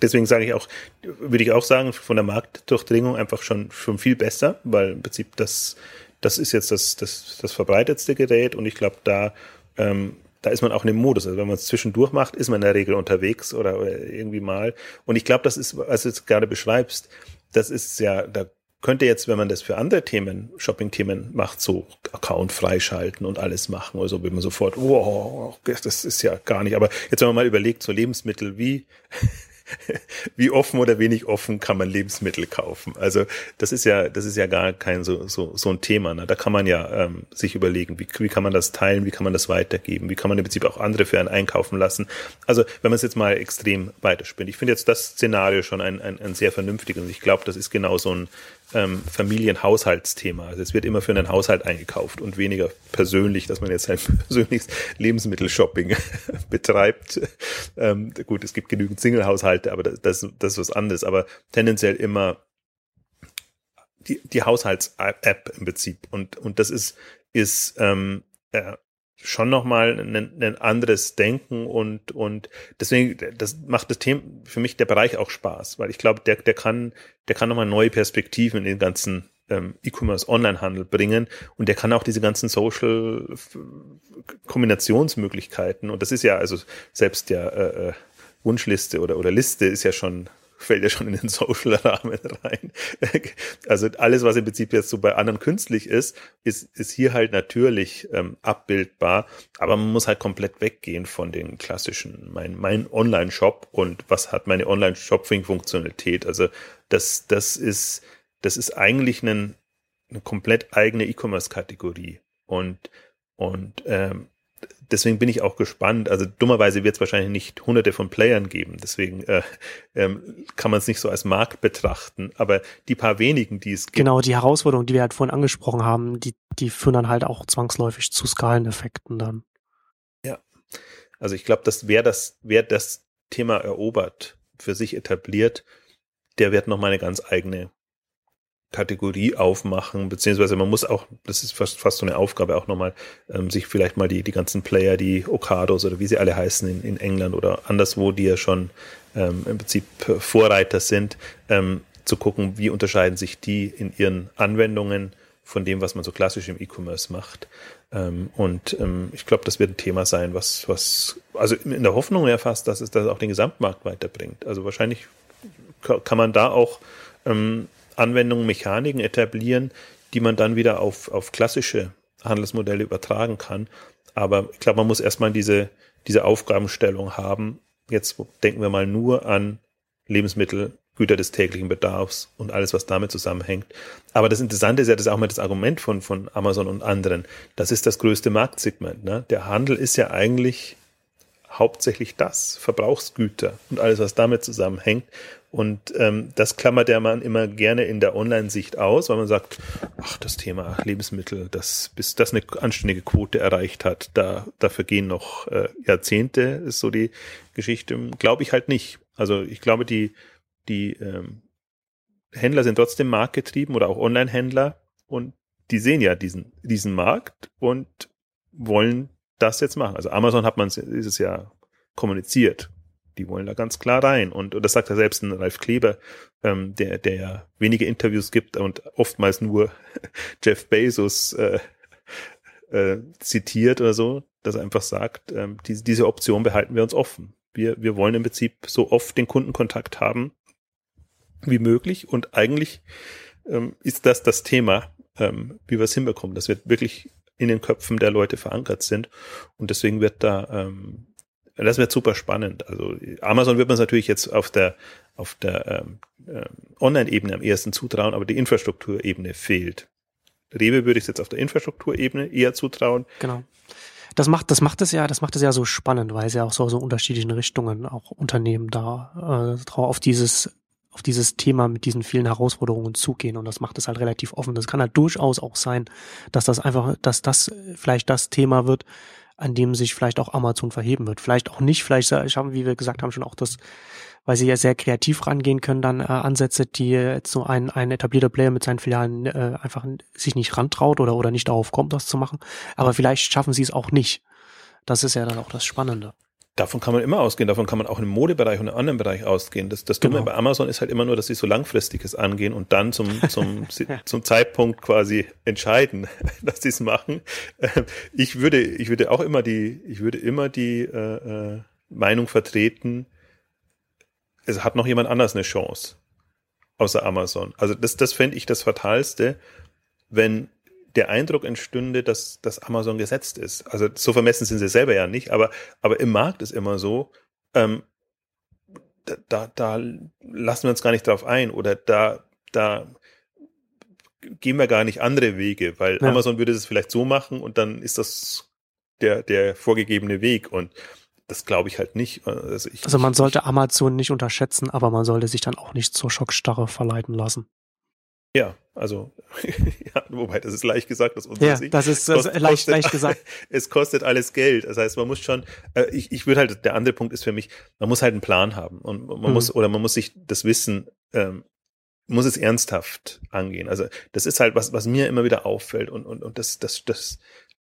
deswegen sage ich auch, würde ich auch sagen, von der Marktdurchdringung einfach schon, schon viel besser, weil im Prinzip das, das ist jetzt das, das, das verbreitetste Gerät und ich glaube, da, ähm, da ist man auch in dem Modus. Also wenn man es zwischendurch macht, ist man in der Regel unterwegs oder, oder irgendwie mal. Und ich glaube, das ist, was du jetzt gerade beschreibst, das ist ja, da könnte jetzt, wenn man das für andere Themen, Shopping-Themen macht, so Account freischalten und alles machen oder so, wenn man sofort, wow, das ist ja gar nicht. Aber jetzt, wenn man mal überlegt, so Lebensmittel, wie, wie offen oder wenig offen kann man Lebensmittel kaufen? Also das ist ja, das ist ja gar kein so, so, so ein Thema. Ne? Da kann man ja ähm, sich überlegen, wie, wie kann man das teilen, wie kann man das weitergeben, wie kann man im Prinzip auch andere für einen einkaufen lassen. Also wenn man es jetzt mal extrem weiterspinnt. Ich finde jetzt das Szenario schon ein, ein, ein sehr vernünftiges ich glaube, das ist genau so ein ähm, Familienhaushaltsthema. Also es wird immer für einen Haushalt eingekauft und weniger persönlich, dass man jetzt ein persönliches Lebensmittelshopping betreibt. Ähm, gut, es gibt genügend Single-Haushalte, aber das, das, das ist was anderes. Aber tendenziell immer die, die Haushalts-App im Prinzip. Und, und das ist, ist ähm, äh, schon nochmal ein, ein anderes Denken und, und deswegen, das macht das Thema für mich der Bereich auch Spaß, weil ich glaube, der, der kann, der kann nochmal neue Perspektiven in den ganzen ähm, E-Commerce Online-Handel bringen und der kann auch diese ganzen Social Kombinationsmöglichkeiten und das ist ja also selbst der äh, äh, Wunschliste oder, oder Liste ist ja schon fällt ja schon in den Social-Rahmen rein. Also alles, was im Prinzip jetzt so bei anderen künstlich ist, ist, ist hier halt natürlich ähm, abbildbar, aber man muss halt komplett weggehen von den klassischen, mein, mein Online-Shop und was hat meine Online-Shopping-Funktionalität. Also das, das ist, das ist eigentlich ein, eine komplett eigene E-Commerce-Kategorie. Und, und ähm, deswegen bin ich auch gespannt. Also dummerweise wird es wahrscheinlich nicht hunderte von Playern geben. Deswegen äh, ähm, kann man es nicht so als Markt betrachten. Aber die paar wenigen, die es gibt. Genau, die Herausforderungen, die wir halt vorhin angesprochen haben, die, die führen dann halt auch zwangsläufig zu Skaleneffekten dann. Ja. Also ich glaube, dass wer das, wer das Thema erobert, für sich etabliert, der wird nochmal eine ganz eigene Kategorie aufmachen, beziehungsweise man muss auch, das ist fast, fast so eine Aufgabe auch nochmal, ähm, sich vielleicht mal die, die ganzen Player, die Okados oder wie sie alle heißen in, in England oder anderswo, die ja schon ähm, im Prinzip Vorreiter sind, ähm, zu gucken, wie unterscheiden sich die in ihren Anwendungen von dem, was man so klassisch im E-Commerce macht. Ähm, und ähm, ich glaube, das wird ein Thema sein, was, was, also in der Hoffnung ja fast, dass es das auch den Gesamtmarkt weiterbringt. Also wahrscheinlich kann man da auch ähm, Anwendungen, Mechaniken etablieren, die man dann wieder auf, auf klassische Handelsmodelle übertragen kann. Aber ich glaube, man muss erstmal diese, diese Aufgabenstellung haben. Jetzt denken wir mal nur an Lebensmittel, Güter des täglichen Bedarfs und alles, was damit zusammenhängt. Aber das Interessante ist ja, das ist auch mal das Argument von, von Amazon und anderen. Das ist das größte Marktsegment. Ne? Der Handel ist ja eigentlich hauptsächlich das, Verbrauchsgüter und alles, was damit zusammenhängt. Und ähm, das klammert der Mann immer gerne in der Online-Sicht aus, weil man sagt, ach, das Thema Lebensmittel, das, bis das eine anständige Quote erreicht hat, da, da vergehen noch äh, Jahrzehnte, ist so die Geschichte. Glaube ich halt nicht. Also ich glaube, die, die ähm, Händler sind trotzdem marktgetrieben oder auch Online-Händler und die sehen ja diesen, diesen Markt und wollen das jetzt machen. Also Amazon hat man dieses Jahr kommuniziert. Die wollen da ganz klar rein. Und, und das sagt ja selbst ein Ralf Kleber, ähm, der, der ja wenige Interviews gibt und oftmals nur Jeff Bezos äh, äh, zitiert oder so, dass er einfach sagt, ähm, diese, diese Option behalten wir uns offen. Wir, wir wollen im Prinzip so oft den Kundenkontakt haben wie möglich und eigentlich ähm, ist das das Thema, ähm, wie wir es hinbekommen, dass wir wirklich in den Köpfen der Leute verankert sind. Und deswegen wird da, ähm, das wird super spannend. Also Amazon wird man natürlich jetzt auf der, auf der ähm, äh, Online-Ebene am ersten zutrauen, aber die Infrastrukturebene fehlt. Rewe würde ich jetzt auf der Infrastrukturebene eher zutrauen. Genau. Das macht, das macht es ja, das macht es ja so spannend, weil es ja auch so, so unterschiedlichen Richtungen auch Unternehmen da äh, auf dieses auf dieses Thema mit diesen vielen Herausforderungen zugehen und das macht es halt relativ offen. Das kann halt durchaus auch sein, dass das einfach, dass das vielleicht das Thema wird, an dem sich vielleicht auch Amazon verheben wird. Vielleicht auch nicht, vielleicht haben, wie wir gesagt haben, schon auch das, weil sie ja sehr kreativ rangehen können, dann äh, Ansätze, die jetzt so ein, ein etablierter Player mit seinen Filialen äh, einfach sich nicht rantraut oder, oder nicht darauf kommt, das zu machen. Aber vielleicht schaffen sie es auch nicht. Das ist ja dann auch das Spannende. Davon kann man immer ausgehen, davon kann man auch im Modebereich und im anderen Bereich ausgehen. Das, das Dumme genau. bei Amazon ist halt immer nur, dass sie so langfristiges angehen und dann zum, zum, zum Zeitpunkt quasi entscheiden, dass sie es machen. Ähm, ich würde, ich würde auch immer die, ich würde immer die äh, äh, Meinung vertreten, es hat noch jemand anders eine Chance außer Amazon. Also das, das fände ich das Fatalste, wenn der Eindruck entstünde, dass, dass Amazon gesetzt ist. Also so vermessen sind sie selber ja nicht, aber, aber im Markt ist immer so, ähm, da, da, da lassen wir uns gar nicht drauf ein oder da, da gehen wir gar nicht andere Wege, weil ja. Amazon würde das vielleicht so machen und dann ist das der, der vorgegebene Weg und das glaube ich halt nicht. Also, ich, also man sollte Amazon nicht unterschätzen, aber man sollte sich dann auch nicht zur Schockstarre verleiten lassen. Ja, also, ja, wobei, das ist leicht gesagt aus unserer ja, das ist das Kost, leicht, kostet, leicht gesagt. Es kostet alles Geld. Das heißt, man muss schon, äh, ich, ich würde halt, der andere Punkt ist für mich, man muss halt einen Plan haben und man Mhm. muss, oder man muss sich das Wissen, ähm, muss es ernsthaft angehen. Also, das ist halt was, was mir immer wieder auffällt und, und, und das, das, das,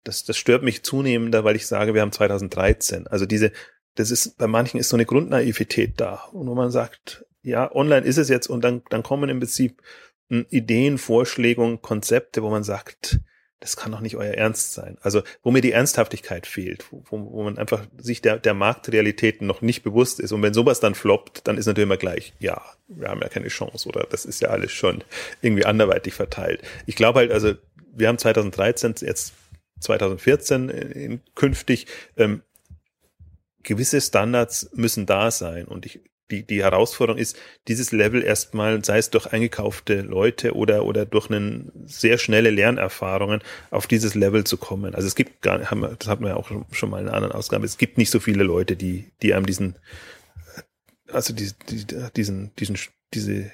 das, das stört mich zunehmender, weil ich sage, wir haben 2013. Also diese, das ist, bei manchen ist so eine Grundnaivität da. Und wo man sagt, ja, online ist es jetzt und dann, dann kommen im Prinzip Ideen, Vorschläge Konzepte, wo man sagt, das kann doch nicht euer Ernst sein. Also, wo mir die Ernsthaftigkeit fehlt, wo, wo man einfach sich der, der Marktrealitäten noch nicht bewusst ist. Und wenn sowas dann floppt, dann ist natürlich immer gleich, ja, wir haben ja keine Chance oder das ist ja alles schon irgendwie anderweitig verteilt. Ich glaube halt, also, wir haben 2013, jetzt 2014 in, künftig, ähm, gewisse Standards müssen da sein. Und ich, die, die Herausforderung ist, dieses Level erstmal, sei es durch eingekaufte Leute oder, oder durch einen sehr schnelle Lernerfahrungen, auf dieses Level zu kommen. Also es gibt gar, wir, das hatten wir ja auch schon mal in einer anderen Ausgabe, es gibt nicht so viele Leute, die, die einem diesen, also die, die, diesen, diesen, diese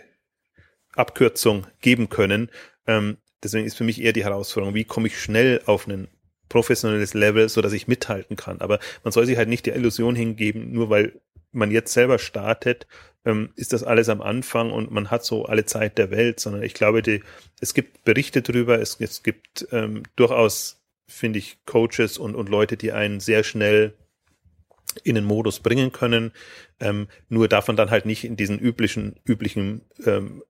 Abkürzung geben können. Ähm, deswegen ist für mich eher die Herausforderung, wie komme ich schnell auf einen professionelles Level, so dass ich mithalten kann. Aber man soll sich halt nicht der Illusion hingeben, nur weil man jetzt selber startet, ähm, ist das alles am Anfang und man hat so alle Zeit der Welt, sondern ich glaube, die, es gibt Berichte drüber, es, es gibt ähm, durchaus, finde ich, Coaches und, und Leute, die einen sehr schnell in den Modus bringen können. Ähm, nur darf man dann halt nicht in diesen üblichen, üblichen ähm,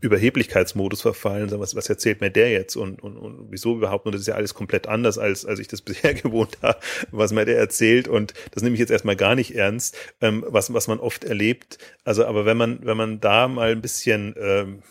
Überheblichkeitsmodus verfallen, was, was erzählt mir der jetzt und, und, und wieso überhaupt? Und das ist ja alles komplett anders, als, als ich das bisher gewohnt habe, was mir der erzählt. Und das nehme ich jetzt erstmal gar nicht ernst, ähm, was, was man oft erlebt. Also, aber wenn man, wenn man da mal ein bisschen ähm,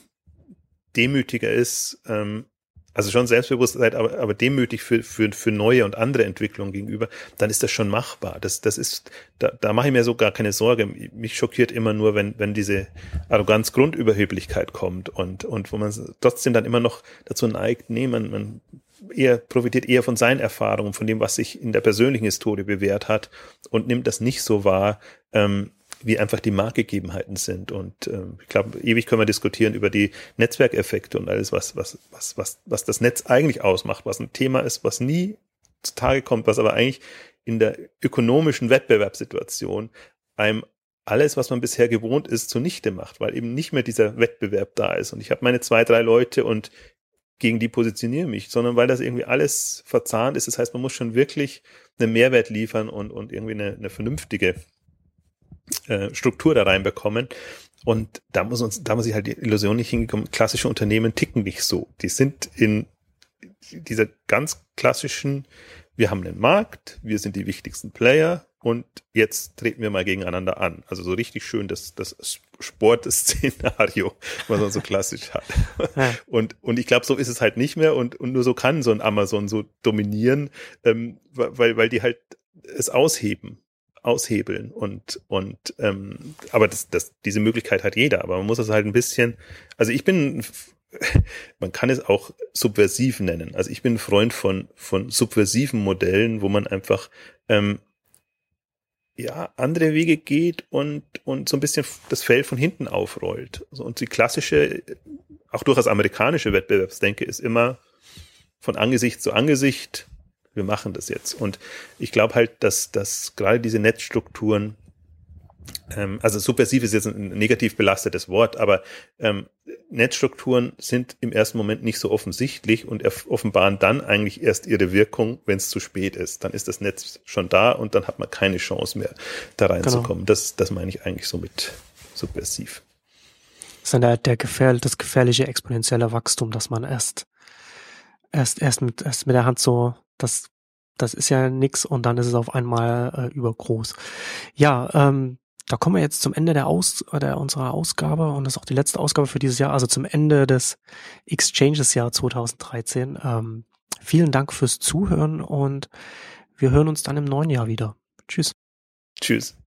demütiger ist, ähm, also schon selbstbewusst seid, aber, aber demütig für, für, für neue und andere Entwicklungen gegenüber, dann ist das schon machbar. Das, das ist, da, da mache ich mir so gar keine Sorge. Mich schockiert immer nur, wenn, wenn diese Arroganz, Grundüberheblichkeit kommt und, und wo man trotzdem dann immer noch dazu neigt, nee, man, man eher profitiert eher von seinen Erfahrungen, von dem, was sich in der persönlichen Historie bewährt hat und nimmt das nicht so wahr, ähm, wie einfach die Marktgegebenheiten sind. Und äh, ich glaube, ewig können wir diskutieren über die Netzwerkeffekte und alles, was, was, was, was, was das Netz eigentlich ausmacht, was ein Thema ist, was nie zutage kommt, was aber eigentlich in der ökonomischen Wettbewerbssituation einem alles, was man bisher gewohnt ist, zunichte macht, weil eben nicht mehr dieser Wettbewerb da ist. Und ich habe meine zwei, drei Leute und gegen die positioniere mich, sondern weil das irgendwie alles verzahnt ist. Das heißt, man muss schon wirklich einen Mehrwert liefern und, und irgendwie eine, eine vernünftige äh, Struktur da reinbekommen. Und da muss uns, da muss ich halt die Illusion nicht hingekommen. Klassische Unternehmen ticken nicht so. Die sind in dieser ganz klassischen, wir haben einen Markt, wir sind die wichtigsten Player und jetzt treten wir mal gegeneinander an. Also so richtig schön das, das Sportszenario, was man so klassisch hat. Und, und ich glaube, so ist es halt nicht mehr und, und nur so kann so ein Amazon so dominieren, ähm, weil, weil die halt es ausheben aushebeln und und ähm, aber das, das diese Möglichkeit hat jeder aber man muss es halt ein bisschen also ich bin man kann es auch subversiv nennen. Also ich bin ein Freund von von subversiven Modellen wo man einfach ähm, ja andere Wege geht und und so ein bisschen das Feld von hinten aufrollt. Und die klassische auch durchaus amerikanische Wettbewerbsdenke ist immer von Angesicht zu Angesicht wir machen das jetzt. Und ich glaube halt, dass, dass gerade diese Netzstrukturen, ähm, also subversiv ist jetzt ein negativ belastetes Wort, aber ähm, Netzstrukturen sind im ersten Moment nicht so offensichtlich und offenbaren dann eigentlich erst ihre Wirkung, wenn es zu spät ist. Dann ist das Netz schon da und dann hat man keine Chance mehr, da reinzukommen. Genau. Das, das meine ich eigentlich so mit subversiv. Das ist dann der, der gefährl das gefährliche exponentielle Wachstum, dass man erst erst erst mit erst mit der Hand so das, das ist ja nix und dann ist es auf einmal äh, übergroß. Ja, ähm, da kommen wir jetzt zum Ende der Aus der unserer Ausgabe und das ist auch die letzte Ausgabe für dieses Jahr, also zum Ende des Exchanges Jahr 2013. Ähm, vielen Dank fürs Zuhören und wir hören uns dann im neuen Jahr wieder. Tschüss. Tschüss.